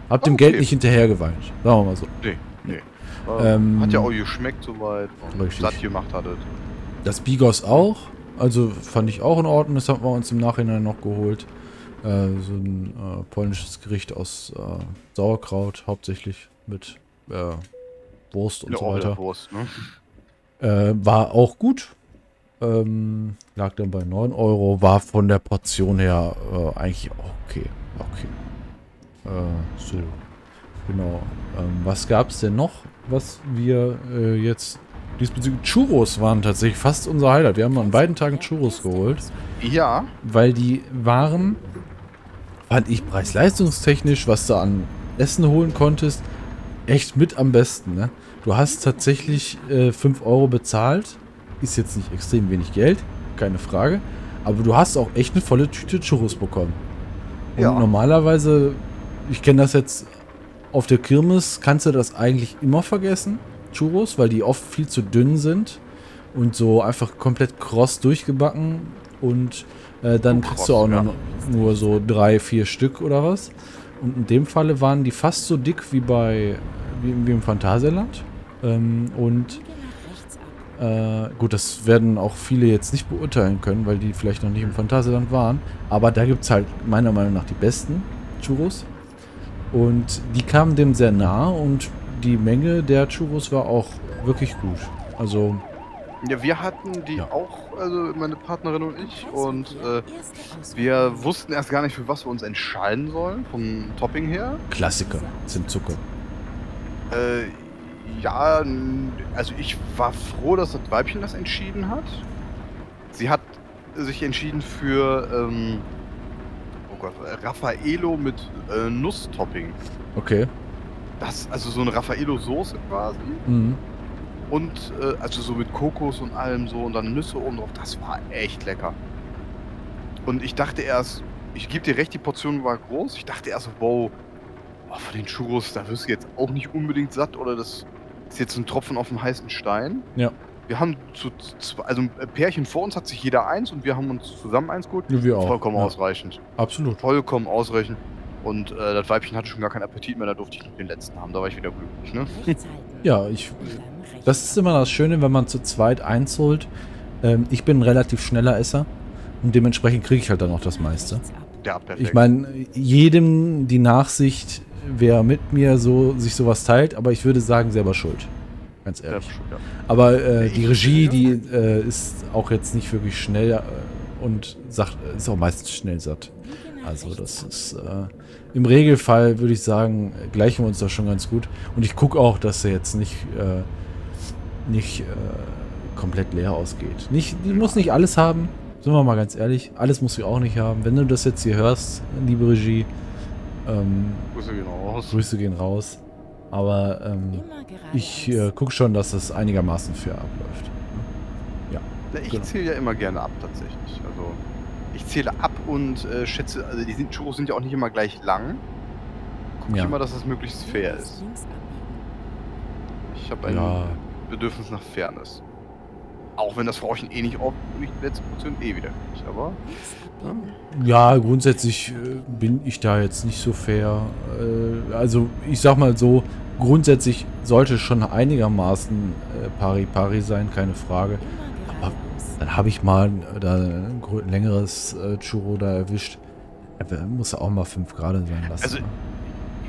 Hab dem okay. Geld nicht hinterher geweint. Sagen wir mal so. Nee, nee. Ähm, hat ja auch geschmeckt soweit. und Richtig. Satt gemacht hattet. Das Bigos auch. Also fand ich auch in Ordnung. Das haben wir uns im Nachhinein noch geholt. Äh, so ein äh, polnisches Gericht aus äh, Sauerkraut hauptsächlich mit äh, Wurst und Ja, so weiter. Wurst, ne? Äh, war auch gut. Ähm, lag dann bei 9 Euro. War von der Portion her äh, eigentlich okay. Okay. Äh, so. Genau. Ähm, was gab es denn noch, was wir äh, jetzt diesbezüglich... Churros waren tatsächlich fast unser Highlight. Wir haben an beiden Tagen Churros geholt, Ja, weil die waren, fand ich preis-leistungstechnisch, was du an Essen holen konntest, echt mit am besten. Ne? Du hast tatsächlich äh, 5 Euro bezahlt. Ist jetzt nicht extrem wenig Geld, keine Frage. Aber du hast auch echt eine volle Tüte Churros bekommen. Und Ja. normalerweise, ich kenne das jetzt auf der Kirmes, kannst du das eigentlich immer vergessen, Churros, weil die oft viel zu dünn sind und so einfach komplett kross durchgebacken und äh, dann Oh, kriegst du auch ja. nur, nur so drei, vier Stück oder was. Und in dem Falle waren die fast so dick wie bei wie, wie im Phantasialand. Ähm, und äh, gut, das werden auch viele jetzt nicht beurteilen können, weil die vielleicht noch nicht im Phantasialand waren. Aber da gibt es halt meiner Meinung nach die besten Churros. Und die kamen dem sehr nah und die Menge der Churros war auch wirklich gut. Also, ja, wir hatten die Ja. auch, also meine Partnerin und ich, und äh, wir wussten erst gar nicht, für was wir uns entscheiden sollen, vom Topping her. Klassiker, Zimtzucker. Äh, ja, also ich war froh, dass das Weibchen das entschieden hat. Sie hat sich entschieden für, ähm, oh Gott, Raffaello mit äh, Nusstopping. Okay. Das, also so eine Raffaello-Soße quasi. Mhm. Und äh, also so mit Kokos und allem so und dann Nüsse oben drauf. Das war echt lecker. Und ich dachte erst, ich gebe dir recht, die Portion war groß. Ich dachte erst, wow, oh, von den Churros, da wirst du jetzt auch nicht unbedingt satt oder das ist jetzt ein Tropfen auf dem heißen Stein. Ja. Wir haben zu, zu, also ein Pärchen vor uns hat sich jeder eins und wir haben uns zusammen eins geholt. Ja, wir auch. Vollkommen ja. ausreichend. Absolut. Vollkommen ausreichend. Und äh, das Weibchen hatte schon gar keinen Appetit mehr, da durfte ich noch den letzten haben. Da war ich wieder glücklich, ne? Ja, ich. Das ist immer das Schöne, wenn man zu zweit eins holt. Ähm, ich bin ein relativ schneller Esser und dementsprechend kriege ich halt dann auch das meiste. Ja, perfekt. Ich meine, jedem die Nachsicht, wer mit mir so sich sowas teilt, aber ich würde sagen, selber schuld. Ganz ehrlich. Schon, ja. Aber äh, die Regie, die äh, ist auch jetzt nicht wirklich schnell äh, und sagt, ist auch meistens schnell satt. Also das ist äh, im Regelfall würde ich sagen, gleichen wir uns da schon ganz gut. Und ich gucke auch, dass er jetzt nicht, äh, nicht äh, komplett leer ausgeht. Nicht, die muss nicht alles haben, sind wir mal ganz ehrlich. Alles muss sie auch nicht haben. Wenn du das jetzt hier hörst, liebe Regie, ähm, Grüße gehen raus. Grüße gehen raus. Aber ähm, ich äh, gucke schon, dass es einigermaßen fair abläuft. Ja, ich genau. zähle ja immer gerne ab tatsächlich. Also ich zähle ab und äh, schätze, also die sind, Churros sind ja auch nicht immer gleich lang. Gucke Ja. ich immer, dass es möglichst fair ist. Ich habe ein Ja. Bedürfnis nach Fairness. Auch wenn das Frauchen eh nicht oft durch die letzte Portion eh wieder kriegt, aber Ja, grundsätzlich äh, bin ich da jetzt nicht so fair. Äh, also ich sag mal so, grundsätzlich sollte es schon einigermaßen äh, pari-pari sein, keine Frage. Aber Dann habe ich mal äh, da ein längeres äh, Churro da erwischt. Ja, muss auch mal 5 Grad sein lassen. Also?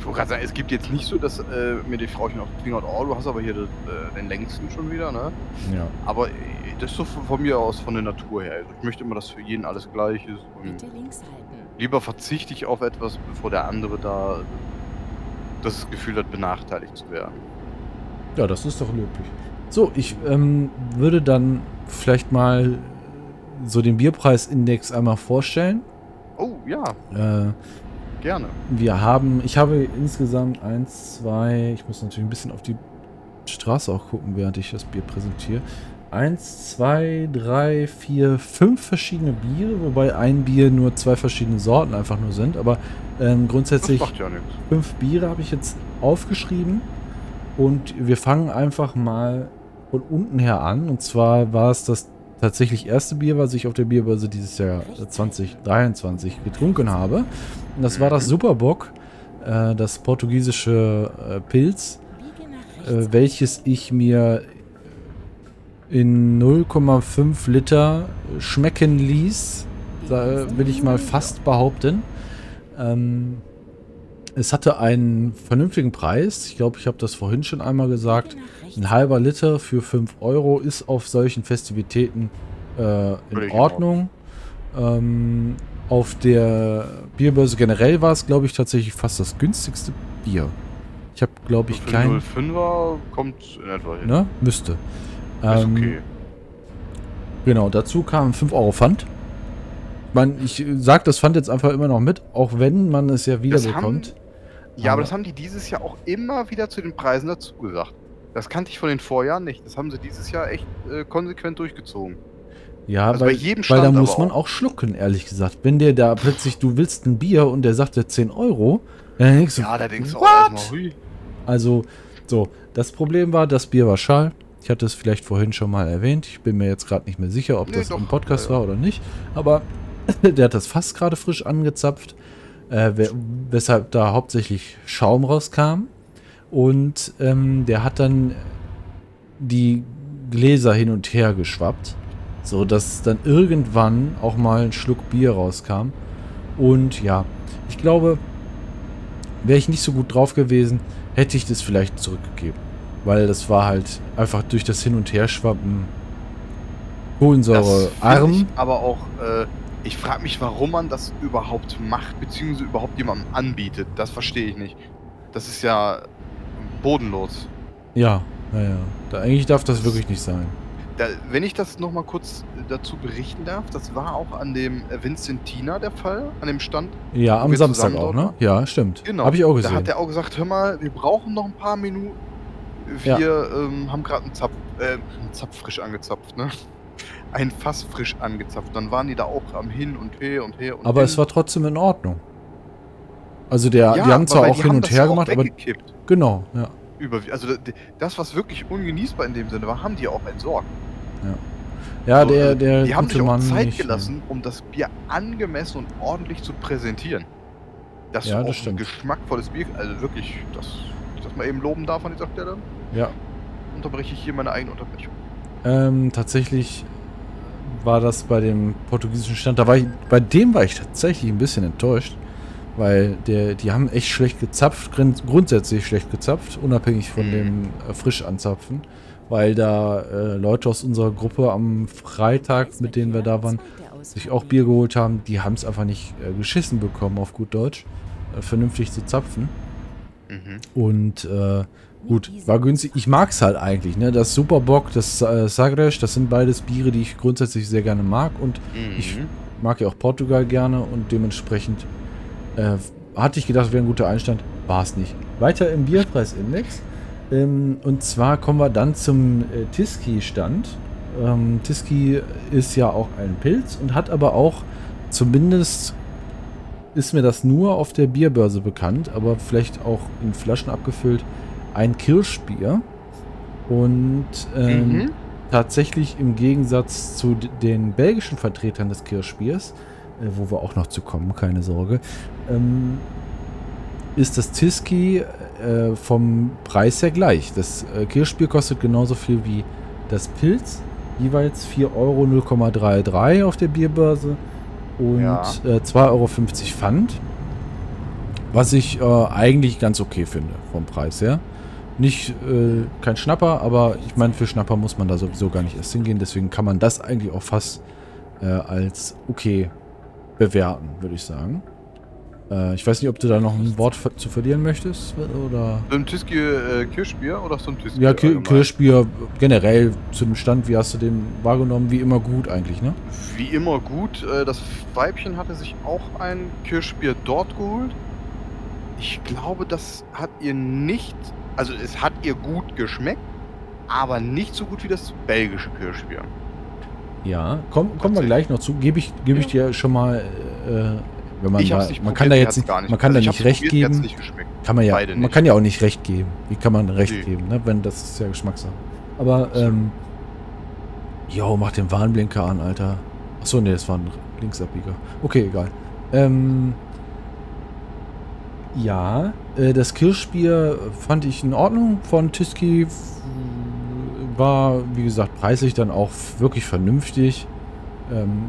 Ich wollte gerade sagen, es gibt jetzt nicht so, dass äh, mir die Frauchen auch zwingend, oh, du hast aber hier das, äh, den längsten schon wieder, ne? ja. Aber äh, das ist so von, von mir aus von der Natur her. Also ich möchte immer, dass für jeden alles gleich ist. Und Bitte links halten. lieber verzichte ich auf etwas, bevor der andere da das Gefühl hat, benachteiligt zu werden. ja, das ist doch löblich. So, ich ähm, würde dann vielleicht mal so den Bierpreisindex einmal vorstellen. Oh, ja, Äh, gerne. Wir haben, ich habe insgesamt eins, zwei, ich muss natürlich ein bisschen auf die Straße auch gucken, während ich das Bier präsentiere. Eins, zwei, drei, vier, fünf verschiedene Biere, wobei ein Bier nur zwei verschiedene Sorten einfach nur sind. Aber ähm, grundsätzlich ja fünf Biere habe ich jetzt aufgeschrieben. Und wir fangen einfach mal von unten her an. Und zwar war es das tatsächlich erste Bier, was ich auf der Bierbörse dieses Jahr 2023 getrunken habe. Das war das Superbock, äh, das portugiesische äh, Pilz, äh, welches ich mir in 0,5 Liter schmecken ließ. Da will ich mal fast behaupten. Ähm, es hatte einen vernünftigen Preis. Ich glaube, ich habe das vorhin schon einmal gesagt. Ein halber Liter für 5 Euro ist auf solchen Festivitäten äh, in Ordnung. Ähm, auf der Bierbörse generell war es, glaube ich, tatsächlich fast das günstigste Bier. Ich habe, glaube ich, Für kein. 05er kommt in etwa hin. Ne? Müsste. Ist Ähm, okay. Genau, dazu kam 5 Euro Pfand. Man, ich sag das Pfand jetzt einfach immer noch mit, auch wenn man es ja wieder Das haben- bekommt. Ja, aber aber- das haben die dieses Jahr auch immer wieder zu den Preisen dazu gesagt. Das kannte ich von den Vorjahren nicht. Das haben sie dieses Jahr echt äh, konsequent durchgezogen. Ja, Also bei weil, jedem weil da muss man auch. auch schlucken, ehrlich gesagt. Wenn der da plötzlich, du willst ein Bier und der sagt dir 10 Euro, dann denkst du, Ja, da denkst du auch. Also, so, das Problem war, das Bier war schal. Ich hatte es vielleicht vorhin schon mal erwähnt. Ich bin mir jetzt gerade nicht mehr sicher, ob Nee, das doch, im Podcast ja, ja. war oder nicht. Aber der hat das Fass gerade frisch angezapft, äh, we- weshalb da hauptsächlich Schaum rauskam. Und ähm, der hat dann die Gläser hin und her geschwappt, so dass dann irgendwann auch mal ein Schluck Bier rauskam. Und ja, ich glaube, wäre ich nicht so gut drauf gewesen, hätte ich das vielleicht zurückgegeben. Weil das war halt einfach durch das Hin- und Herschwappen Kohlensäure Das find arm. Ich aber auch, äh, ich frage mich, warum man das überhaupt macht, beziehungsweise überhaupt jemandem anbietet. Das verstehe ich nicht. Das ist ja bodenlos. Ja, naja. Da, eigentlich darf das wirklich nicht sein. Da, wenn ich das nochmal kurz äh, dazu berichten darf, das war auch an dem äh, Vincentina der Fall, an dem Stand. Ja, am Samstag auch, ne? Ja, stimmt. Genau. Habe ich auch Da gesehen. hat er auch gesagt, hör mal, wir brauchen noch ein paar Minuten. Ja. Wir ähm, haben gerade einen Zapf, äh, einen Zapf frisch angezapft, ne? Ein Fass frisch angezapft. Dann waren die da auch am Hin und Her und Her und aber hin. es war trotzdem in Ordnung. Also der, Ja, die haben zwar auch hin und her ja gemacht, aber genau, ja. Über, also das, was wirklich ungenießbar in dem Sinne war, haben die auch entsorgt. Ja, So, der, äh, der die haben sich auch Zeit nicht, ne? gelassen, um das Bier angemessen und ordentlich zu präsentieren. Das Ja, ist das stimmt. geschmackvolles Bier, also wirklich, das, ich das mal eben loben darf an dieser Stelle, Ja. unterbreche ich hier meine eigene Unterbrechung. Ähm, tatsächlich war das bei dem portugiesischen Stand, da war ich, bei dem war ich tatsächlich ein bisschen enttäuscht, weil der, die haben echt schlecht gezapft, grundsätzlich schlecht gezapft, unabhängig von Mhm. dem äh, Frischanzapfen, weil da äh, Leute aus unserer Gruppe am Freitag, mit denen wir da waren, sich auch Bier geholt haben, die haben es einfach nicht äh, geschissen bekommen, auf gut Deutsch, äh, vernünftig zu zapfen. Mhm. Und äh, gut, war günstig. Ich mag es halt eigentlich, ne? Das Superbock, das äh, Sagres, das sind beides Biere, die ich grundsätzlich sehr gerne mag und Ich- Mhm. mag ja auch Portugal gerne und dementsprechend äh, hatte ich gedacht, wäre ein guter Einstand. War es nicht. Weiter im Bierpreisindex. Ähm, und zwar kommen wir dann zum äh, Tiski-Stand. Ähm, Tiski ist ja auch ein Pilz und hat aber auch, zumindest ist mir das nur auf der Bierbörse bekannt, aber vielleicht auch in Flaschen abgefüllt, ein Kirschbier. Und ähm, Mhm. tatsächlich im Gegensatz zu den belgischen Vertretern des Kirschbiers, äh, wo wir auch noch zu kommen, keine Sorge, ähm, ist das Tiski äh, vom Preis her gleich. Das äh, Kirschbier kostet genauso viel wie das Pilz, jeweils 4 Euro 0,33 auf der Bierbörse und Ja. äh, 2,50 Euro Pfand. Was ich äh, eigentlich ganz okay finde vom Preis her. Nicht äh, kein Schnapper, aber ich meine, für Schnapper muss man da sowieso gar nicht erst hingehen. Deswegen kann man das eigentlich auch fast äh, als okay bewerten, würde ich sagen. Äh, ich weiß nicht, ob du da noch ein Wort ver zu verlieren möchtest oder. So ein Tiski äh, Kirschbier oder so ein Tiski? Ja, Ki? Kirschbier generell zu dem Stand, wie hast du den wahrgenommen? Wie immer gut eigentlich, ne? Wie immer gut. Äh, das Weibchen hatte sich auch ein Kirschbier dort geholt. Ich glaube, das hat ihr nicht, also es hat ihr gut geschmeckt, aber nicht so gut wie das belgische Kirschbier. Ja, komm, kommen wir gleich noch zu. Gebe ich, gebe ich dir schon mal, äh, wenn man ich da, nicht man kann da jetzt nicht, gar nicht man kann da also nicht ich hab's recht geben. nicht. Kann man ja, Beide man nicht. kann ja auch nicht recht geben. Wie kann man recht Nee. geben, ne? Wenn das ist ja Geschmackssache. Aber, ähm, jo, mach den Warnblinker an, Alter. Achso, nee, das war ein Linksabbieger. Okay, egal. Ähm, ja, äh, das Kirschbier fand ich in Ordnung von Tiski. War, wie gesagt, preislich dann auch wirklich vernünftig. Ähm,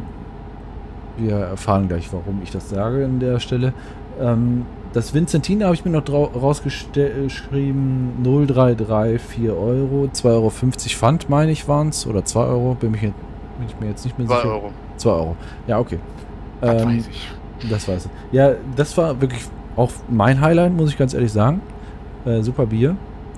wir erfahren gleich, warum ich das sage an der Stelle. Ähm, das Vincentina habe ich mir noch rausgeschrieben. 0,334 Euro. 2,50 Euro Pfand, meine ich, waren es. Oder 2 Euro. Bin, mich, bin ich mir jetzt nicht mehr 2 sicher. Euro. 2 Euro. Ja, okay. Das Ähm, weiß ich. das weiß ich. Ja, das war wirklich auch mein Highlight, muss ich ganz ehrlich sagen. Äh, super Bier.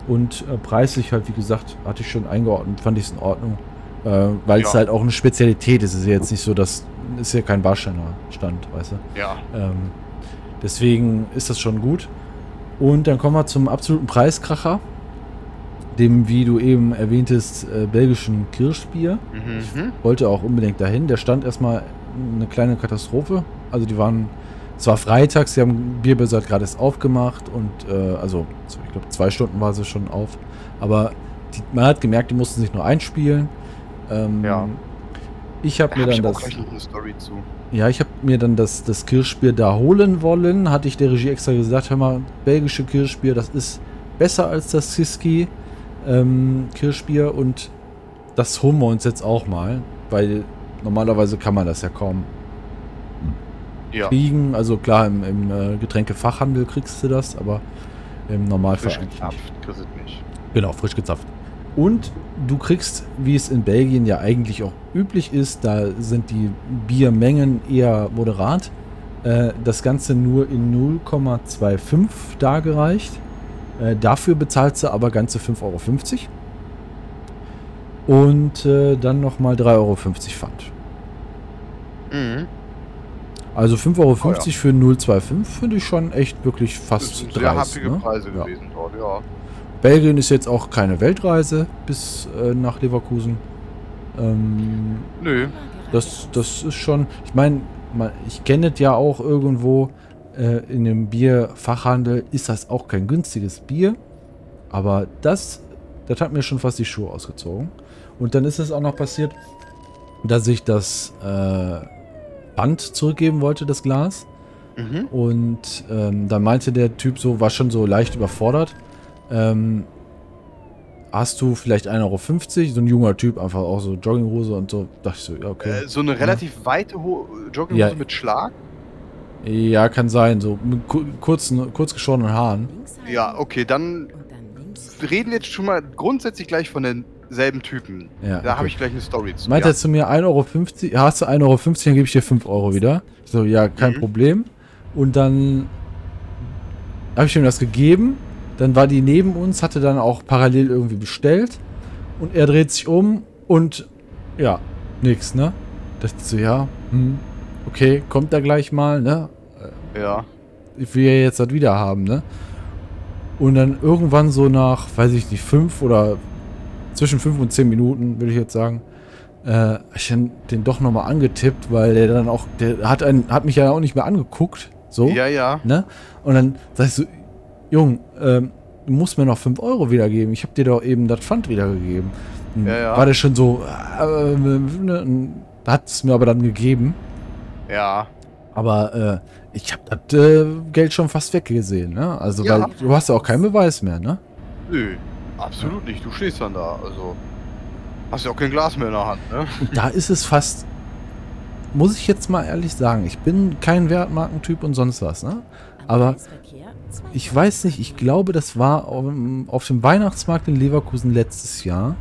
Und äh, preislich halt, wie gesagt, hatte ich schon eingeordnet, fand ich es in Ordnung. Äh, weil es Ja. halt auch eine Spezialität ist. Es ist ja jetzt nicht so, dass ist ja kein Barsteiner Stand, weißt du. Ja. Ähm, deswegen ist das schon gut. Und dann kommen wir zum absoluten Preiskracher. Dem, wie du eben erwähntest, äh, belgischen Kirschbier Mhm. wollte auch unbedingt dahin. Der stand erstmal eine kleine Katastrophe. Also die waren, es war freitags, sie haben Bierbörse hat gerade erst aufgemacht und äh, also so, ich glaube zwei Stunden war sie schon auf. Aber die, man hat gemerkt, die mussten sich nur einspielen. Ähm, Ja. Ich habe mir habe dann das, ja, ich habe mir dann das, das Kirschbier da holen wollen. Hatte ich der Regie extra gesagt, hör mal, belgische Kirschbier, das ist besser als das Siski ähm, Kirschbier und das holen wir uns jetzt auch mal, weil normalerweise kann man das ja kaum Ja. kriegen. Also klar, im, im äh, Getränkefachhandel kriegst du das, aber im Normalfall Frisch gezapft, kriegst du nicht. Genau, frisch gezapft. Und du kriegst, wie es in Belgien ja eigentlich auch üblich ist, da sind die Biermengen eher moderat, äh, das Ganze nur in 0,25 dargereicht. Äh, dafür bezahlst du aber ganze 5,50 Euro. Und äh, dann nochmal 3,50 Euro Pfand. Mhm. Also 5,50 Euro Oh ja. für 0,25 finde ich schon echt wirklich Das fast sind sehr dreist. happige Ne? Preise Ja. gewesen dort, ja. Belgien ist jetzt auch keine Weltreise bis äh, nach Leverkusen. Ähm, Nö. das, das ist schon, ich meine, ich kenne es ja auch irgendwo äh, in dem Bierfachhandel, ist das auch kein günstiges Bier. Aber das, das hat mir schon fast die Schuhe ausgezogen. Und dann ist es auch noch passiert, dass ich das äh, Band zurückgeben wollte, das Glas. Mhm. Und ähm, dann meinte der Typ so, war schon so leicht überfordert. Ähm, hast du vielleicht 1,50 Euro? So ein junger Typ, einfach auch so Jogginghose und so. Dachte ich so, ja, okay. Äh, so eine relativ weite Ho Jogginghose Ja. mit Schlag. Ja, kann sein. So mit ku- kurzen, kurz geschorenen Haaren. Ja, okay, dann links. wir reden jetzt schon mal grundsätzlich gleich von denselben Typen. Ja, da habe okay. ich gleich eine Story zu. Meint ja. er zu mir 1,50 Euro, ja, hast du 1,50 Euro, dann gebe ich dir 5 Euro wieder. Ich so, ja, kein Mhm. Problem. Und dann habe ich ihm das gegeben. Dann war die neben uns, hatte dann auch parallel irgendwie bestellt. Und er dreht sich um und ja, nix, ne? Das so, ja, hm, okay, kommt da gleich mal, ne? Ja. Ich will ja jetzt das wieder haben, ne? Und dann irgendwann so nach, weiß ich nicht, fünf oder zwischen fünf und zehn Minuten, würde ich jetzt sagen, äh, ich dann den doch nochmal angetippt, weil der dann auch, der hat einen, hat mich ja auch nicht mehr angeguckt, so, Ja, ja. ne? Und dann sag ich so, Jung, ähm, du musst mir noch 5 Euro wiedergeben. Ich habe dir doch eben das Pfand wiedergegeben. Und Ja, ja. War der schon so, äh, ne, und hat es mir aber dann gegeben. Ja. Aber äh, ich habe das äh, Geld schon fast weggesehen, ne? Also, Ja. weil du hast ja auch keinen Beweis mehr, ne? Nö. Absolut nicht. Du stehst dann da. Also. Hast ja auch kein Glas mehr in der Hand, ne? Und da ist es fast, muss ich jetzt mal ehrlich sagen, ich bin kein Wertmarkentyp und sonst was, ne? Aber Ich weiß nicht, ich glaube, das war auf, dem Weihnachtsmarkt in Leverkusen letztes Jahr.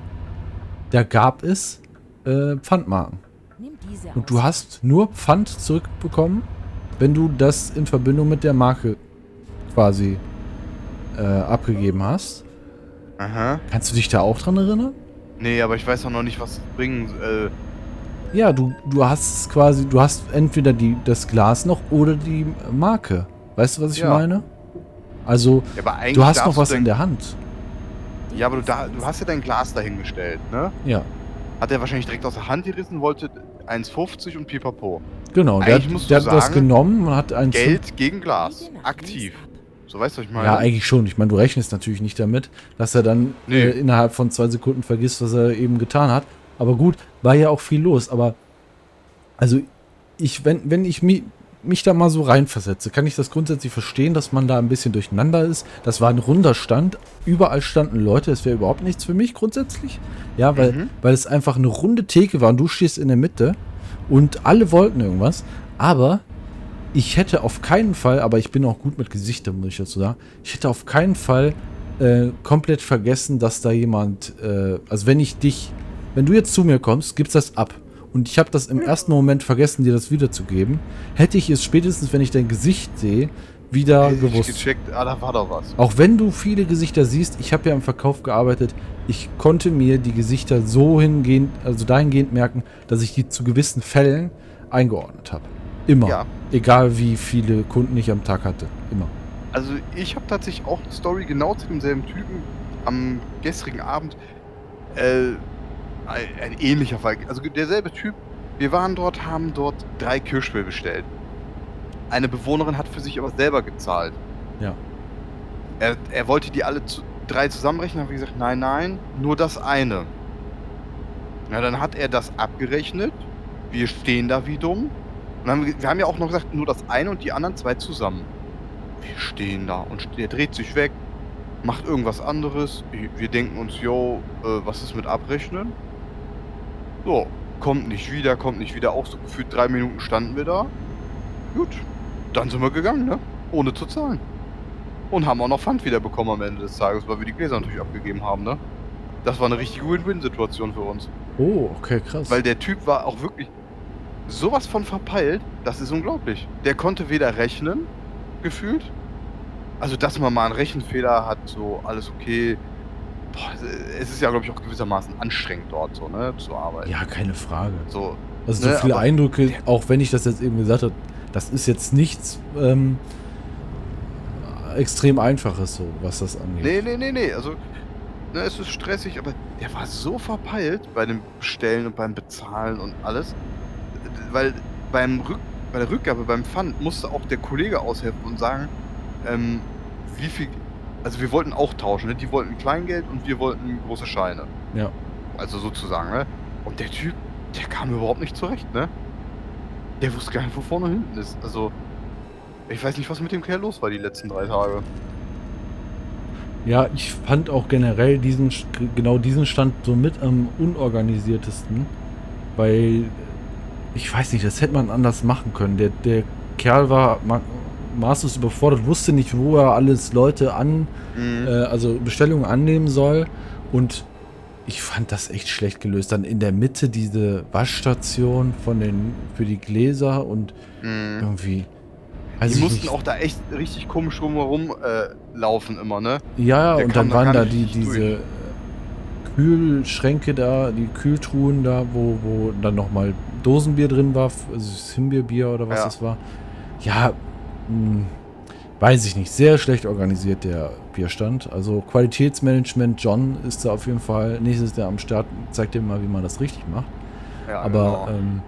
Da gab es äh, Pfandmarken. Und du hast nur Pfand zurückbekommen, wenn du das in Verbindung mit der Marke quasi äh, abgegeben hast. Aha. Kannst du dich da auch dran erinnern? Nee, aber ich weiß auch noch nicht, was es bringen. Äh, Ja, du, du hast es quasi, du hast entweder die, das Glas noch oder die Marke. Weißt du, was ich Ja. meine? Also, ja, du hast noch was in der Hand. Ja, aber du, da, du hast ja dein Glas dahingestellt, ne? Ja, Hat er wahrscheinlich direkt aus der Hand gerissen, wollte 1,50 und pipapo. genau. Der, Eigentlich hat- der du hat das sagen, genommen und hat ein Geld gegen Glas. Aktiv. So weißt du, was ich meine? Ja, eigentlich schon. Ich meine, du rechnest natürlich nicht damit, dass er dann Nee. äh, innerhalb von zwei Sekunden vergisst, was er eben getan hat. Aber gut, war ja auch viel los. Aber also ich, wenn, wenn ich mi, mich da mal so reinversetze, kann ich das grundsätzlich verstehen, dass man da ein bisschen durcheinander ist. Das war ein runder Stand. Überall standen Leute. Das wäre überhaupt nichts für mich grundsätzlich. Ja, weil, Mhm. weil es einfach eine runde Theke war und du stehst in der Mitte und alle wollten irgendwas. Aber ich hätte auf keinen Fall, aber ich bin auch gut mit Gesichtern, muss ich dazu sagen, ich hätte auf keinen Fall äh, komplett vergessen, dass da jemand, äh, also wenn ich dich, wenn du jetzt zu mir kommst, gibst das ab. Und ich habe das im ersten Moment vergessen, dir das wiederzugeben. Hätte ich es spätestens, wenn ich dein Gesicht sehe, wieder ich gewusst. gecheckt, ah, da war doch was. Auch wenn du viele Gesichter siehst, ich habe ja im Verkauf gearbeitet, ich konnte mir die Gesichter so hingehend, also dahingehend merken, dass ich die zu gewissen Fällen eingeordnet habe. Immer. Ja. Egal wie viele Kunden ich am Tag hatte. Immer. Also ich habe tatsächlich auch eine Story genau zu demselben Typen am gestrigen Abend. Äh, ein, ähnlicher Fall. Also derselbe Typ. Wir waren dort, haben dort drei Kirschbier bestellt. Eine Bewohnerin hat für sich aber selber gezahlt. Ja. Er, er wollte die alle zu, drei zusammenrechnen, habe ich gesagt, nein, nein, nur das eine. Na, dann hat er das abgerechnet. Wir stehen da wie dumm. Und dann haben wir, wir haben ja auch noch gesagt, nur das eine und die anderen zwei zusammen. Wir stehen da und der dreht sich weg, macht irgendwas anderes. Wir denken uns, yo, äh, was ist mit Abrechnen? So, kommt nicht wieder, kommt nicht wieder. Auch so gefühlt drei Minuten standen wir da. Gut, dann sind wir gegangen, ne? Ohne zu zahlen. Und haben auch noch Pfand wieder bekommen am Ende des Tages, weil wir die Gläser natürlich abgegeben haben, ne? Das war eine richtige Win-Win-Situation für uns. Oh, okay, krass. Weil der Typ war auch wirklich sowas von verpeilt, das ist unglaublich. Der konnte weder rechnen, gefühlt. Also, dass man mal einen Rechenfehler hat, so alles okay. Boah, es ist ja, glaube ich, auch gewissermaßen anstrengend dort so, ne, zu arbeiten. ja, keine Frage. So, Also so Ne, viele Eindrücke, auch wenn ich das jetzt eben gesagt habe, das ist jetzt nichts ähm, extrem einfaches, so was das angeht. nee, nee, nee, nee, also, ne, es ist stressig, aber der war so verpeilt bei dem Bestellen und beim Bezahlen und alles, weil beim Rück, bei der Rückgabe, beim Pfand musste auch der Kollege aushelfen und sagen, ähm, wie viel, also wir wollten auch tauschen, ne? die wollten Kleingeld und wir wollten große Scheine. Ja. Also sozusagen, ne? Und der Typ, der kam überhaupt nicht zurecht, ne? Der wusste gar nicht, wo vorne und hinten ist. Also, ich weiß nicht, was mit dem Kerl los war die letzten drei Tage. Ja, ich fand auch generell diesen, genau diesen Stand so mit am unorganisiertesten, weil ich weiß nicht, das hätte man anders machen können. Der, der Kerl war maßlos überfordert, wusste nicht, wo er alles Leute an, Mhm. äh, also Bestellungen annehmen soll. Und ich fand das echt schlecht gelöst. Dann in der Mitte diese Waschstation von den für die Gläser und Mhm. irgendwie. weiß Die mussten nicht. auch da echt richtig komisch rumherum äh, laufen immer, ne? Ja, Der und dann da waren da die, diese durch. äh, Kühlschränke da, die Kühltruhen da, wo, wo dann nochmal Dosenbier drin war, also Himbeerbier oder was Ja. das war. Ja, mh, weiß ich nicht. Sehr schlecht organisiert der Bierstand. Also Qualitätsmanagement John ist da auf jeden Fall nächstes Jahr am Start. Zeigt dir mal, wie man das richtig macht. Ja, Aber genau. ähm,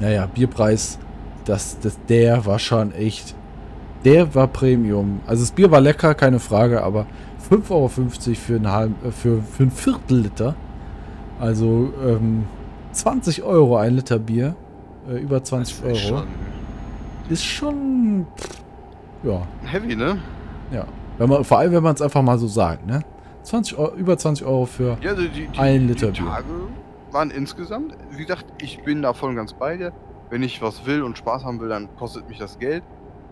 naja, Bierpreis, das, das, der war schon echt. Der war Premium. Also das Bier war lecker, keine Frage, aber 5,50 Euro für, einen halben, äh, für, für ein Viertel Liter. Also ähm, 20 Euro ein Liter Bier. Äh, über 20 Das Euro. schon Ist schon. Ja, heavy, ne? ja. Wenn man, vor allem, wenn man es einfach mal so sagt, ne? 20 Euro, über 20 Euro für. Ja, also die, die, Ein Liter die Bier. Tage waren insgesamt, wie gesagt, ich bin da voll und ganz bei dir. Wenn ich was will und Spaß haben will, dann kostet mich das Geld.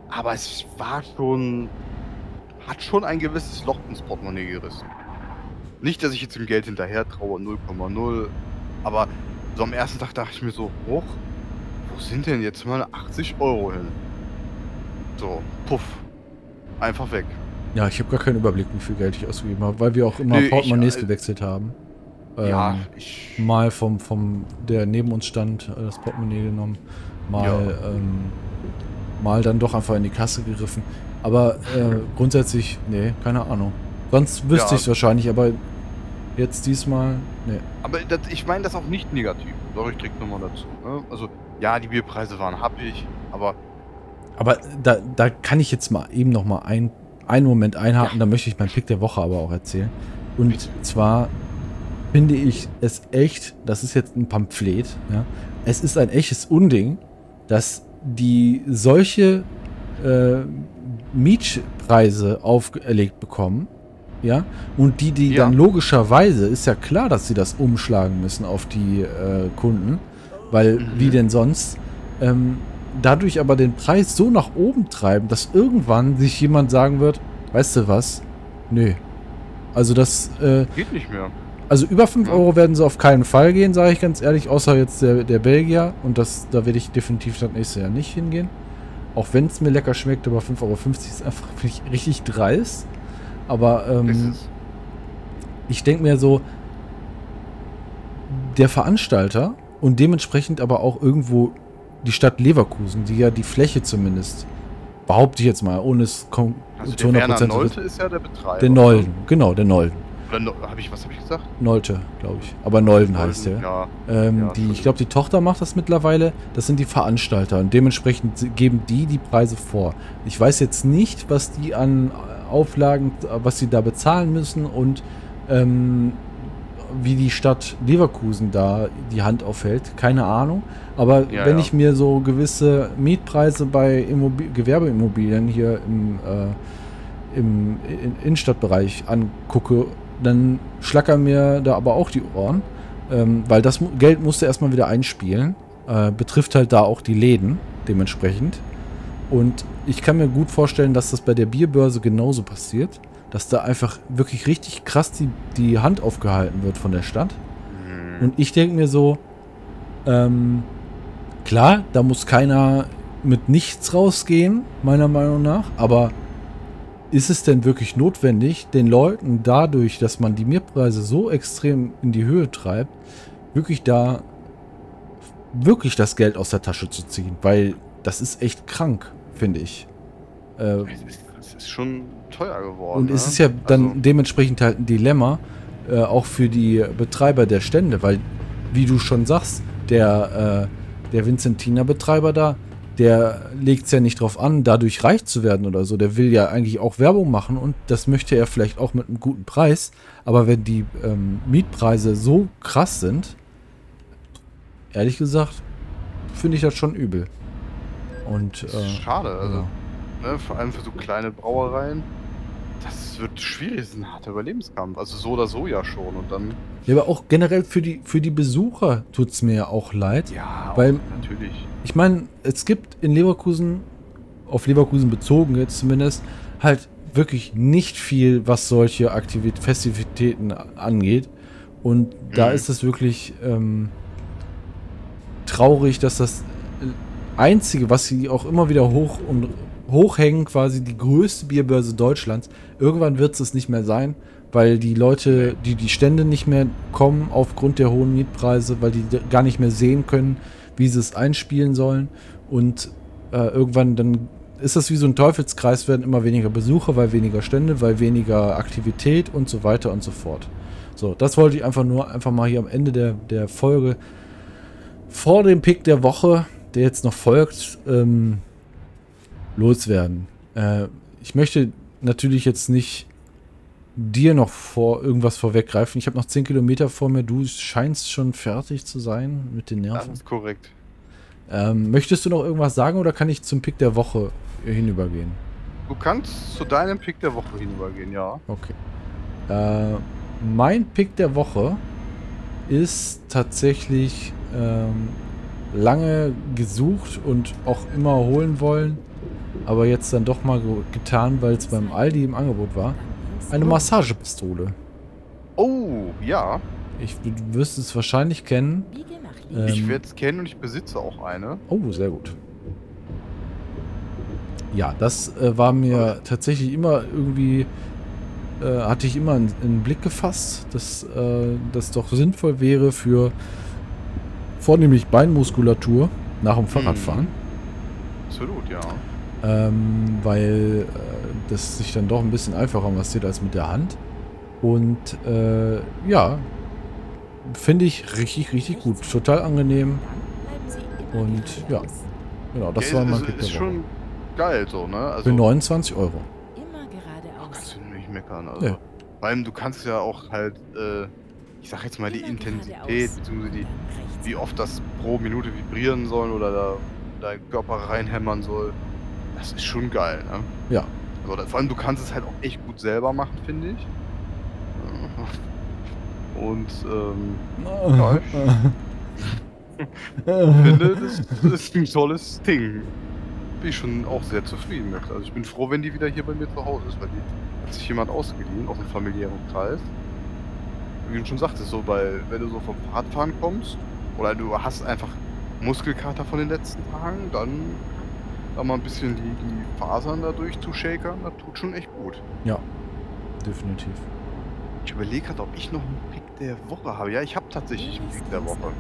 Aber es war schon, hat schon ein gewisses Loch ins Portemonnaie gerissen. Nicht, dass ich jetzt dem Geld hinterher traue, 0,0. Aber so am ersten Tag dachte ich mir so, hoch, sind denn jetzt mal 80 Euro hin? So, puff, einfach weg. Ja, ich habe gar keinen Überblick, wie viel Geld ich ausgegeben habe, weil wir auch immer Nee, ich, Portemonnaies äh, gewechselt haben. ja, Ähm, ich. mal vom, vom, der neben uns stand, äh, das Portemonnaie genommen, mal, Ja. ähm, mal dann doch einfach in die Kasse gegriffen. Aber äh, grundsätzlich, nee, keine Ahnung. Sonst wüsste Ja. ich es wahrscheinlich, aber jetzt diesmal, nee. Aber das, ich meine das auch nicht negativ. Sorry, ich direkt nochmal dazu. Ne? Also, ja, die Bierpreise waren happig, aber Aber da, da kann ich jetzt mal eben noch mal ein, einen Moment einhaken, da möchte ich meinen Pick der Woche aber auch erzählen. Und Bitte. zwar finde ich es echt, das ist jetzt ein Pamphlet, ja, es ist ein echtes Unding, dass die solche äh, Mietpreise auferlegt bekommen, ja, und die, die Ja. dann logischerweise, ist ja klar, dass sie das umschlagen müssen auf die äh, Kunden, weil Mhm. wie denn sonst, ähm, dadurch aber den Preis so nach oben treiben, dass irgendwann sich jemand sagen wird, weißt du was, nö. Also das, äh, geht nicht mehr. also über 5 Ja. Euro werden sie auf keinen Fall gehen, sage ich ganz ehrlich, außer jetzt der, der Belgier. Und das, da werde ich definitiv das nächste Jahr nicht hingehen. Auch wenn es mir lecker schmeckt, aber 5,50 Euro ist einfach richtig dreist. Aber ähm, ich denke mir so, der Veranstalter und dementsprechend aber auch irgendwo die Stadt Leverkusen, die ja die Fläche zumindest, behaupte ich jetzt mal, ohne es also zu der Werner 100% zu Nolte ist ja der Betreiber. Der Nolden, genau, der Nolden. Oder no, hab ich, was habe ich gesagt? Nolte, glaube ich. Aber Nolden heißt der. Ja. Ähm, Ja, die, ich glaube, die Tochter macht das mittlerweile. Das sind die Veranstalter und dementsprechend geben die die Preise vor. Ich weiß jetzt nicht, was die an Auflagen, was sie da bezahlen müssen und ähm, wie die Stadt Leverkusen da die Hand aufhält. Keine Ahnung. Aber Ja, wenn ja. ich mir so gewisse Mietpreise bei Immobi Gewerbeimmobilien hier im, äh, im in Innenstadtbereich angucke, dann schlackern mir da aber auch die Ohren. Ähm, weil das Geld musste erstmal wieder einspielen. Äh, betrifft halt da auch die Läden dementsprechend. Und ich kann mir gut vorstellen, dass das bei der Bierbörse genauso passiert. Dass da einfach wirklich richtig krass die, die Hand aufgehalten wird von der Stadt. Hm. Und ich denke mir so, ähm, klar, da muss keiner mit nichts rausgehen, meiner Meinung nach, aber ist es denn wirklich notwendig, den Leuten dadurch, dass man die Mietpreise so extrem in die Höhe treibt, wirklich da wirklich das Geld aus der Tasche zu ziehen? Weil das ist echt krank, finde ich. Äh, Es ist, es ist schon teuer geworden. und es ne? ist ja dann Also, dementsprechend halt ein Dilemma, äh, auch für die Betreiber der Stände, weil, wie du schon sagst, der, äh, der Vincentiner-Betreiber da, der legt es ja nicht drauf an, dadurch reich zu werden oder so. Der will ja eigentlich auch Werbung machen und das möchte er vielleicht auch mit einem guten Preis. Aber wenn die ähm, Mietpreise so krass sind, ehrlich gesagt, finde ich das schon übel. Und das ist äh, schade. Also, ja. Ne, vor allem für so kleine Brauereien. Das wird schwierig, das ist ein harter Überlebenskampf. Also so oder so ja schon. Und dann Ja, aber auch generell für die, für die Besucher tut es mir ja auch leid. Ja, Weil- natürlich. Ich meine, es gibt in Leverkusen, auf Leverkusen bezogen jetzt zumindest, halt wirklich nicht viel, was solche Aktivit Festivitäten angeht. Und da Mhm. ist es wirklich ähm, traurig, dass das Einzige, was sie auch immer wieder hoch und hochhängen, quasi die größte Bierbörse Deutschlands, irgendwann wird es nicht mehr sein, weil die Leute, die die Stände nicht mehr kommen aufgrund der hohen Mietpreise, weil die gar nicht mehr sehen können, wie sie es einspielen sollen. Und äh, irgendwann dann ist das wie so ein Teufelskreis, werden immer weniger Besucher, weil weniger Stände, weil weniger Aktivität und so weiter und so fort. So, das wollte ich einfach nur einfach mal hier am Ende der, der Folge vor dem Pick der Woche, der jetzt noch folgt, ähm, loswerden. Äh, ich möchte natürlich jetzt nicht dir noch vor irgendwas vorweggreifen. Ich habe noch 10 Kilometer vor mir. Du scheinst schon fertig zu sein mit den Das Nerven. ist korrekt. Ähm, möchtest du noch irgendwas sagen oder kann ich zum Pick der Woche hinübergehen? Du kannst zu deinem Pick der Woche hinübergehen, ja. Okay. Äh, mein Pick der Woche ist tatsächlich ähm, lange gesucht und auch immer holen wollen, aber jetzt dann doch mal ge getan, weil es beim Aldi im Angebot war. Eine Massagepistole. Oh, ja. Ich, du wirst es wahrscheinlich kennen. Ähm. Ich werde es kennen und ich besitze auch eine. Oh, sehr gut. Ja, das äh, war mir tatsächlich immer irgendwie, äh, hatte ich immer in, in den Blick gefasst, dass äh, das doch sinnvoll wäre für vornehmlich Beinmuskulatur nach dem Fahrradfahren, Absolut, ja. Ähm, weil äh, das sich dann doch ein bisschen einfacher massiert als mit der Hand. Und äh, ja, finde ich richtig, richtig gut. Total angenehm. Und, ja. Genau, das ja, war mein ist, Pick ist Woche. schon geil so, ne? Also, Für 29 Euro. Immer kannst du nicht meckern. Also, Ja. Vor allem, du kannst ja auch halt, äh, ich sag jetzt mal, die Immer Intensität, die, wie oft das pro Minute vibrieren soll oder da dein Körper reinhämmern soll, das ist schon geil, ne? Ja. Also, vor allem, du kannst es halt auch echt gut selber machen, finde ich. Und ähm, Ja, ich finde, das, das ist ein tolles Ding. Bin ich schon auch sehr zufrieden mit. Also ich bin froh, wenn die wieder hier bei mir zu Hause ist, weil die hat sich jemand ausgeliehen aus dem familiären Kreis. Wie du schon sagtest, so bei, wenn du so vom Fahrradfahren kommst oder du hast einfach Muskelkater von den letzten Tagen, dann da mal ein bisschen die, die Fasern da durchzushakern, das tut schon echt gut. Definitiv. Ich überlege gerade, ob ich noch einen Pick der Woche habe. Ja, ich habe tatsächlich einen Pick der Woche.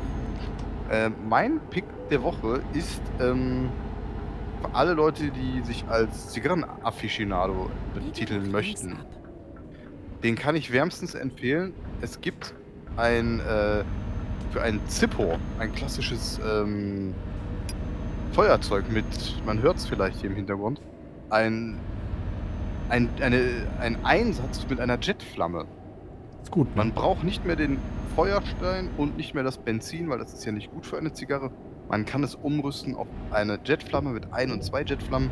Ähm, mein Pick der Woche ist ähm, für alle Leute, die sich als Zigarren-Afficionado betiteln möchten. Den kann ich wärmstens empfehlen. Es gibt ein äh, für ein Zippo, ein klassisches ähm, Feuerzeug mit, man hört es vielleicht hier im Hintergrund, ein, ein, eine, ein Einsatz mit einer Jetflamme. Ist gut. Man Ne? braucht nicht mehr den Feuerstein und nicht mehr das Benzin, weil das ist ja nicht gut für eine Zigarre. Man kann es umrüsten auf eine Jetflamme mit ein und zwei Jetflammen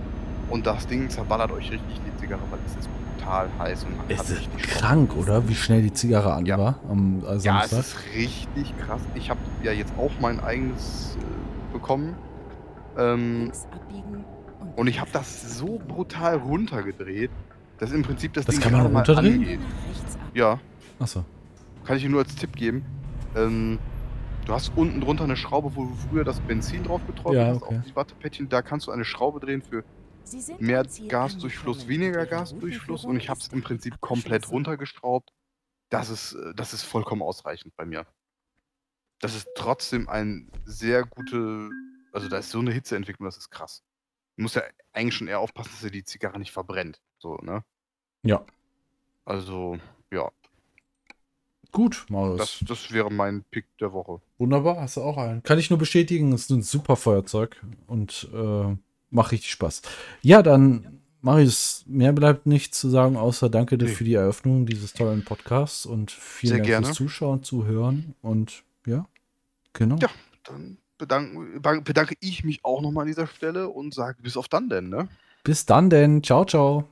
und das Ding zerballert euch richtig die Zigarre, weil es ist brutal heiß und man ist richtig Spaß. krank, oder? Wie schnell die Zigarre an Ja. war am äh, Ja, es Samstag. ist richtig krass. Ich habe ja jetzt auch mein eigenes äh, bekommen. Ähm, und ich habe das so brutal runtergedreht, dass im Prinzip das, Das Ding kann man runterdrehen? angeht. Ja, Achso. kann ich dir nur als Tipp geben. Ähm, du hast unten drunter eine Schraube, wo du früher das Benzin drauf getroffen Ja, hast, okay. auf die Wattepäckchen. Da kannst du eine Schraube drehen für mehr Gasdurchfluss, weniger Gasdurchfluss und ich habe es im Prinzip komplett runtergeschraubt. Das ist, äh, das ist vollkommen ausreichend bei mir. Das ist trotzdem ein sehr gute, also da ist so eine Hitzeentwicklung, das ist krass. Du musst ja eigentlich schon eher aufpassen, dass dir die Zigarre nicht verbrennt. So, ne? Ja. Also, ja, Gut, Marius. das, das wäre mein Pick der Woche. Wunderbar, hast du auch einen. Kann ich nur bestätigen, ist ein super Feuerzeug und äh, macht richtig Spaß. Ja, dann, Marius, mehr bleibt nichts zu sagen, außer danke dir Nee. für die Eröffnung dieses tollen Podcasts und vielen Sehr Dank gerne. fürs Zuschauen, Zuhören und ja, genau. Ja. Dann bedanken, bedanke, ich mich auch nochmal an dieser Stelle und sage bis auf dann denn, ne? Bis dann denn. Ciao, ciao.